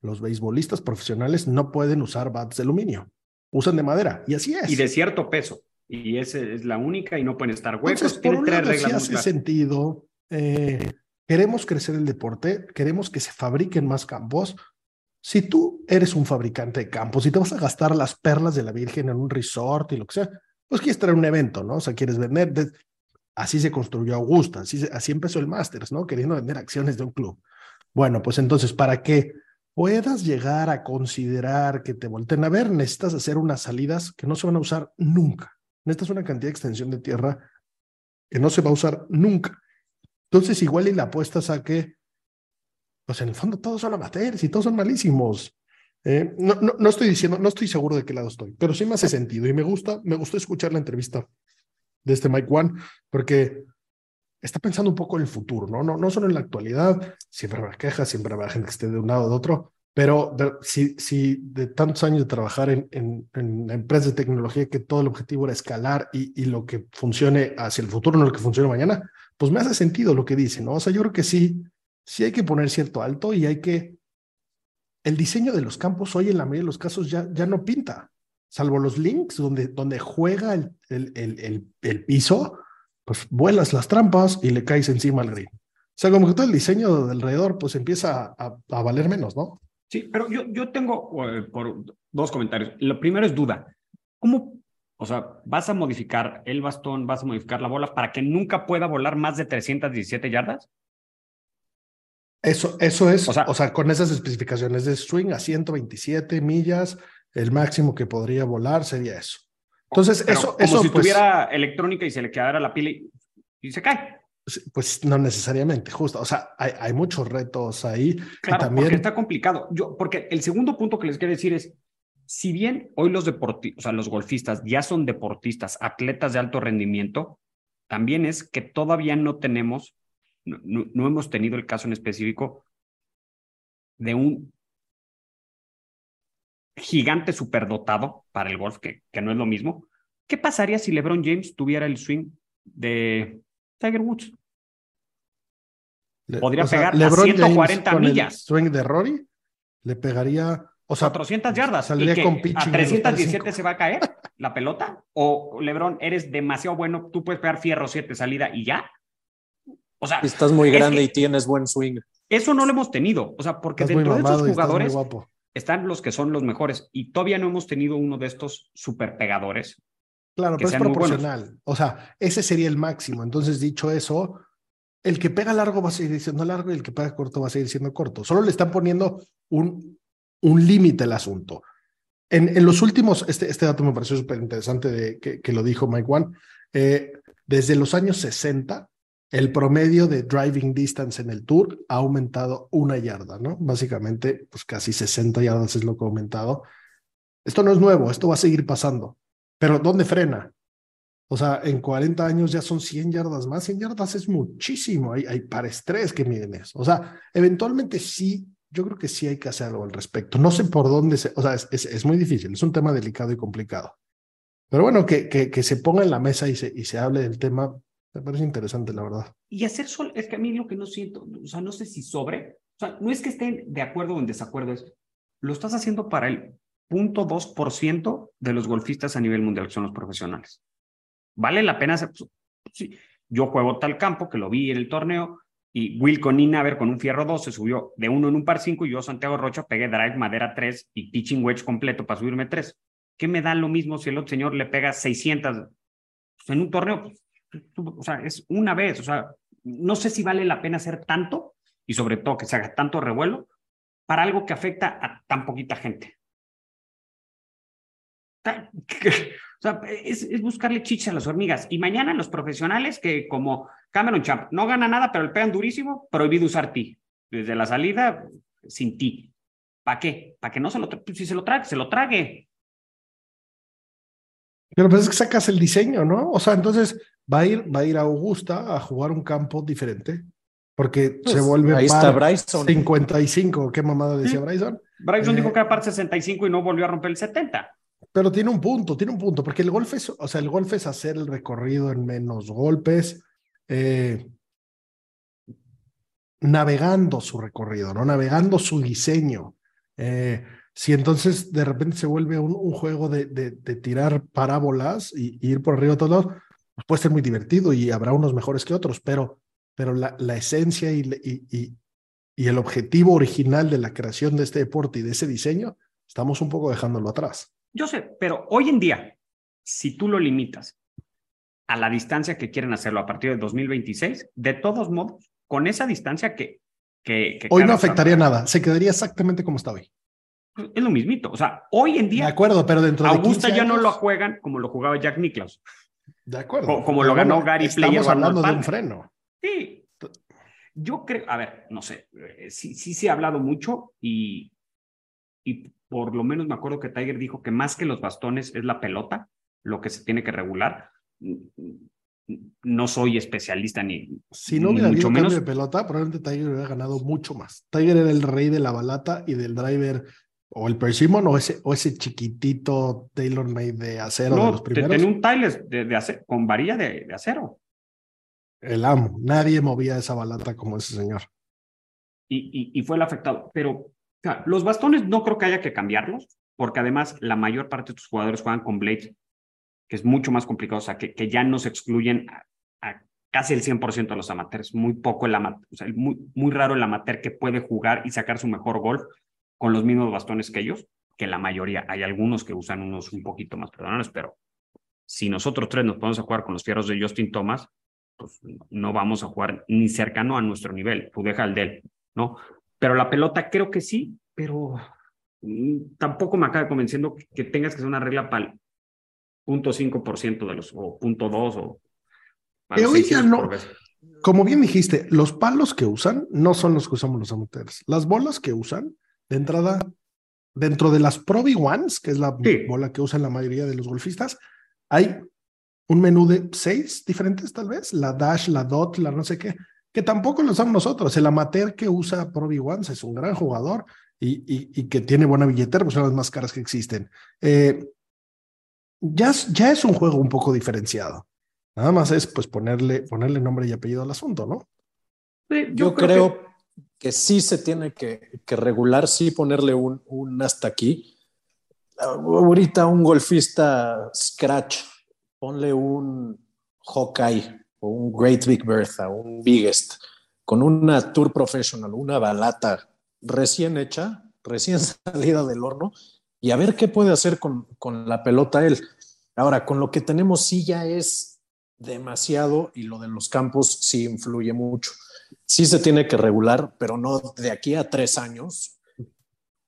Los beisbolistas profesionales no pueden usar bats de aluminio, usan de madera, y así es. Y de cierto peso. Y esa es la única y no pueden estar huecos. Entonces, por un lado, sí hace sentido eh, queremos crecer el deporte, queremos que se fabriquen más campos. Si tú eres un fabricante de campos y te vas a gastar las perlas de la Virgen en un resort y lo que sea, pues quieres traer un evento, ¿no? O sea, quieres vender. Así se construyó Augusta, así, así empezó el Masters, ¿no? Queriendo vender acciones de un club. Bueno, pues entonces, para que puedas llegar a considerar que te volteen a ver, necesitas hacer unas salidas que no se van a usar nunca. Necesitas una cantidad de extensión de tierra que no se va a usar nunca. Entonces, igual y la apuestas a que, pues en el fondo todos son amateurs y todos son malísimos. Eh, no, no, no, estoy diciendo, no estoy seguro de qué lado estoy, pero sí me hace sentido y me gusta, me gustó escuchar la entrevista de este Mike One, porque está pensando un poco en el futuro, ¿no? No, no solo en la actualidad, siempre habrá quejas, siempre habrá gente que esté de un lado o de otro, pero, si, si de tantos años de trabajar en, en, en empresas de tecnología que todo el objetivo era escalar y, y lo que funcione hacia el futuro, no lo que funcione mañana, pues me hace sentido lo que dice, ¿no? O sea, yo creo que sí, sí hay que poner cierto alto y hay que... El diseño de los campos hoy en la mayoría de los casos ya, ya no pinta, salvo los links donde, donde juega el, el, el, el, piso, pues vuelas las trampas y le caes encima al green. O sea, como que todo el diseño de alrededor pues empieza a, a valer menos, ¿no? Sí, pero yo, yo tengo eh, por dos comentarios. Lo primero es duda. ¿Cómo, o sea, vas a modificar el bastón, vas a modificar la bola para que nunca pueda volar más de 317 yardas? Eso, eso es, o sea, o sea, con esas especificaciones de swing a 127 millas, el máximo que podría volar sería eso. Entonces, eso, como eso, si pues, tuviera electrónica y se le quedara la pila y, y se cae. Pues no necesariamente, justo. O sea, hay, hay muchos retos ahí. Claro, también... porque está complicado. Yo, porque el segundo punto que les quiero decir es, si bien hoy los deportistas, o sea, los golfistas ya son deportistas, atletas de alto rendimiento, también es que todavía no tenemos no, no, hemos tenido el caso en específico de un gigante superdotado para el golf, que, que no es lo mismo. ¿Qué pasaría si LeBron James tuviera el swing de Tiger Woods? Podría o sea, pegar LeBron a 140 James millas. El swing de Rory le pegaría, o sea, 400 yardas. Saldría ¿Y que con a 317 se va a caer la pelota. O LeBron, eres demasiado bueno, tú puedes pegar fierro 7 salida y ya. O sea, estás muy grande y tienes buen swing. Eso no lo hemos tenido, o sea, porque estás dentro de estos muy jugadores guapo. Están los que son los mejores y todavía no hemos tenido uno de estos super pegadores. Claro, pero es proporcional. O sea, ese sería el máximo. Entonces, dicho eso, el que pega largo va a seguir siendo largo y el que pega corto va a seguir siendo corto. Solo le están poniendo un, un límite al asunto. En, en, los últimos, este, este dato me pareció súper interesante de, que, que, lo dijo Mike One, eh, desde los años 60, el promedio de driving distance en el tour ha aumentado una yarda, ¿no? Básicamente, pues casi 60 yardas es lo que ha aumentado. Esto no es nuevo, esto va a seguir pasando. Pero ¿dónde frena? O sea, en 40 años ya son 100 yardas más. 100 yardas es muchísimo. Hay, hay pares tres que miden eso. O sea, eventualmente sí, yo creo que sí hay que hacer algo al respecto. No sé por dónde se, o sea, es, muy difícil. Es un tema delicado y complicado. Pero bueno, que, se ponga en la mesa y se hable del tema, me parece interesante, la verdad. Y hacer sol, es que a mí lo que no siento, o sea, no sé si sobre, o sea, no es que estén de acuerdo o en desacuerdo, es, lo estás haciendo para el 0.2% de los golfistas a nivel mundial, que son los profesionales. Vale la pena hacer, pues, sí, yo juego tal campo, que lo vi en el torneo, y Will Conina, a ver, con un fierro 2 se subió de uno en un par 5 y yo, Santiago Rocha, pegué drive, madera 3 y pitching wedge completo para subirme 3. ¿Qué me da lo mismo si el otro señor le pega 600 pues, en un torneo? Pues, o sea, es una vez, o sea, no sé si vale la pena hacer tanto y sobre todo que se haga tanto revuelo para algo que afecta a tan poquita gente. O sea, es, es, buscarle chicha a las hormigas. Y mañana los profesionales que como Cameron Champ no gana nada, pero le pegan durísimo, prohibido usar ti. Desde la salida, sin ti. ¿Para qué? Para que no se lo trague. Si se lo trague, se lo trague. Pero pues es que sacas el diseño, ¿no? O sea, entonces va a ir, va a ir a Augusta a jugar un campo diferente. Porque Pues, se vuelve ahí par está Bryson. 55. ¿Qué mamada decía Sí. Bryson? Bryson Eh, dijo que era par 65 y no volvió a romper el 70. Pero tiene un punto, tiene un punto, porque el golf es, o sea, el golf es hacer el recorrido en menos golpes, eh, navegando su recorrido, ¿no? Navegando su diseño. Eh, si entonces de repente se vuelve un, un juego de, de, de, tirar parábolas y, y, ir por arriba de todos lados, pues puede ser muy divertido y habrá unos mejores que otros, pero, pero la, la esencia y, y, y el objetivo original de la creación de este deporte y de ese diseño, estamos un poco dejándolo atrás. Yo sé, pero hoy en día, si tú lo limitas a la distancia que quieren hacerlo a partir de 2026, de todos modos, con esa distancia que... que, que hoy no afectaría nada, se quedaría exactamente como está hoy. Es lo mismito, o sea, hoy en día... De acuerdo, pero dentro de Augusta ya años, no lo juegan como lo jugaba Jack Nicklaus. De acuerdo. Como, como lo ganó Gary Estamos Player. hablando de un freno. Sí. Yo creo, a ver, no sé, eh, sí, sí se ha hablado mucho y, y por lo menos me acuerdo que Tiger dijo que más que los bastones es la pelota, lo que se tiene que regular. No soy especialista ni. Si no hubiera habido menos... cambio de pelota, probablemente Tiger hubiera ganado mucho más. Tiger era el rey de la balata y del driver, o el Persimmon, o ese, o ese chiquitito Taylor Made de acero no, de los primeros. Tenía un Tyler de, de acero, con varilla de, de acero. El amo. Nadie movía esa balata como ese señor. y, y, fue el afectado. Pero o sea, los bastones no creo que haya que cambiarlos, porque además la mayor parte de tus jugadores juegan con blades, que es mucho más complicado, o sea, que, que ya no se excluyen a, casi el 100% de los amateurs, muy poco el amateur, o sea, muy, muy raro el amateur que puede jugar y sacar su mejor golf con los mismos bastones que ellos, que la mayoría, hay algunos que usan unos un poquito más perdonales, pero si nosotros tres nos podemos a jugar con los fierros de Justin Thomas, pues no vamos a jugar ni cercano a nuestro nivel, tú deja el de él, ¿no? Pero la pelota creo que sí, pero mm, tampoco me acaba convenciendo que tengas que ser una regla para el punto .5% de los, o punto .2 o... Que hoy ya no, como bien dijiste, los palos que usan no son los que usamos los amateurs. Las bolas que usan, de entrada, dentro de las Pro V1s, que es la bola que usan la mayoría de los golfistas, hay un menú de seis diferentes, tal vez, la Dash, la Dot, la no sé qué, que tampoco lo usamos nosotros. El amateur que usa Pro V1 es un gran jugador y, y, que tiene buena billetera, pues son las más caras que existen. Eh, ya, ya es un juego un poco diferenciado. Nada más es pues ponerle, ponerle nombre y apellido al asunto, ¿no? yo, creo, que... sí se tiene que, que regular, sí ponerle un, un hasta aquí. Ahorita un golfista scratch ponle un Hawkeye o un Great Big Bertha, un Biggest, con una Tour Professional, una balata recién hecha, recién salida del horno, y a ver qué puede hacer con, con la pelota él. Ahora, con lo que tenemos sí ya es demasiado y lo de los campos sí influye mucho. Sí se tiene que regular, pero no de aquí a tres años,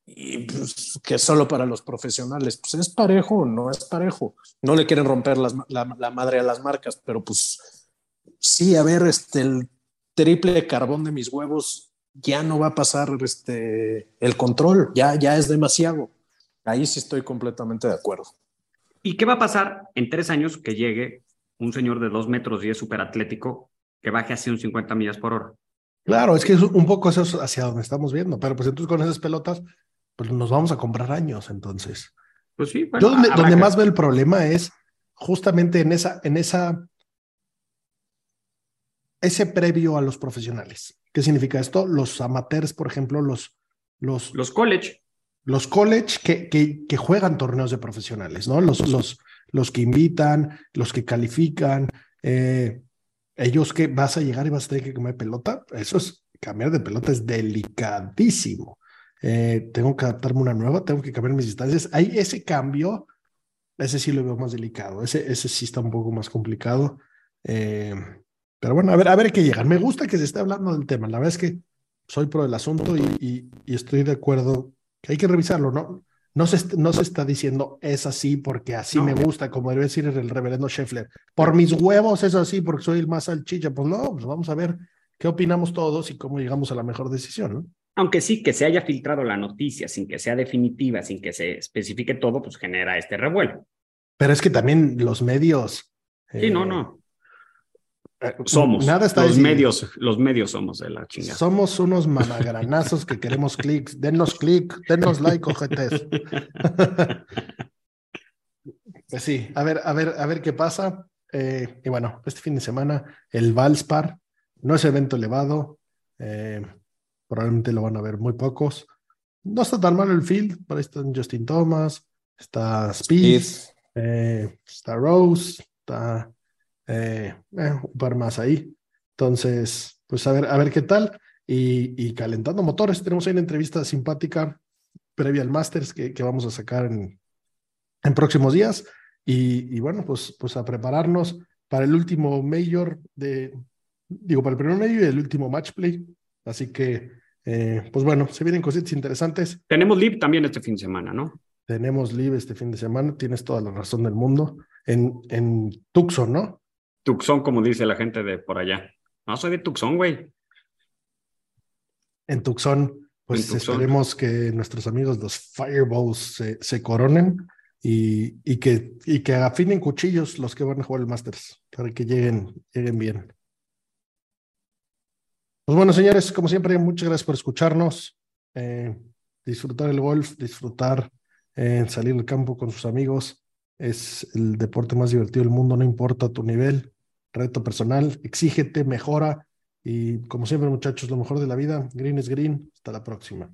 y pues, que solo para los profesionales, pues es parejo, no es parejo. No le quieren romper la, madre a las marcas, pero pues sí, a ver, este, el triple carbón de mis huevos ya no va a pasar este, el control, ya, ya es demasiado. Ahí sí estoy completamente de acuerdo. ¿Y qué va a pasar en tres años que llegue un señor de dos metros y es súper atlético que baje así un 50 millas por hora? Claro, es que es un poco eso hacia donde estamos viendo, pero pues entonces con esas pelotas pues nos vamos a comprar años entonces. Pues sí, Yo donde, más veo el problema es justamente en esa, en esa, ese previo a los profesionales. ¿Qué significa esto? Los amateurs, por ejemplo, los, los, los college. Los college que, que, que juegan torneos de profesionales, ¿no? Los, los, los que invitan, los que califican, eh, ellos que vas a llegar y vas a tener que comer pelota, eso es, cambiar de pelota es delicadísimo. Eh, tengo que adaptarme una nueva, tengo que cambiar mis distancias. Hay ese cambio, ese sí lo veo más delicado, ese, ese sí está un poco más complicado. Eh, pero bueno, a ver, a ver qué llegan. Me gusta que se esté hablando del tema. La verdad es que soy pro del asunto y, y, estoy de acuerdo que hay que revisarlo, ¿no? No se, no se está diciendo es así porque así me gusta, como debe decir el reverendo Scheffler. Por mis huevos es así porque soy el más salchicha. Pues no, pues vamos a ver qué opinamos todos y cómo llegamos a la mejor decisión, ¿no? aunque sí que se haya filtrado la noticia sin que sea definitiva, sin que se especifique todo, pues genera este revuelo. Pero es que también los medios. Sí, no, no. Eh, somos. Nada está los medios, los medios somos de la chingada. Somos unos mamagranazos que queremos clics. Denos clic, denos like, ojetes. pues sí, a ver, a ver, a ver qué pasa. Eh, y bueno, este fin de semana, el Valspar, no es evento elevado. Eh, probablemente lo van a ver muy pocos. No está tan mal el field, por ahí están Justin Thomas, está Speed, eh, está Rose, está eh, eh, un par más ahí. Entonces, pues a ver, a ver qué tal. Y, calentando motores, tenemos ahí una entrevista simpática previa al Masters que, que vamos a sacar en, en próximos días. Y, y, bueno, pues, pues a prepararnos para el último Major de, digo, para el primer medio y el último Match Play. Así que eh, pues bueno, se vienen cositas interesantes. Tenemos live también este fin de semana, ¿no? Tenemos live este fin de semana, tienes toda la razón del mundo. En, en Tucson, ¿no? Tucson, como dice la gente de por allá. No, soy de Tucson, güey. En Tucson, pues esperemos que nuestros amigos los Fireballs se, se coronen y, y, que, y que afinen cuchillos los que van a jugar el Masters para que lleguen, lleguen bien. Pues bueno, señores, como siempre, muchas gracias por escucharnos. Eh, disfrutar el golf, disfrutar eh, salir al campo con sus amigos. Es el deporte más divertido del mundo, no importa tu nivel, reto personal, exígete, mejora Y como siempre, muchachos, lo mejor de la vida. Green es green. Hasta la próxima.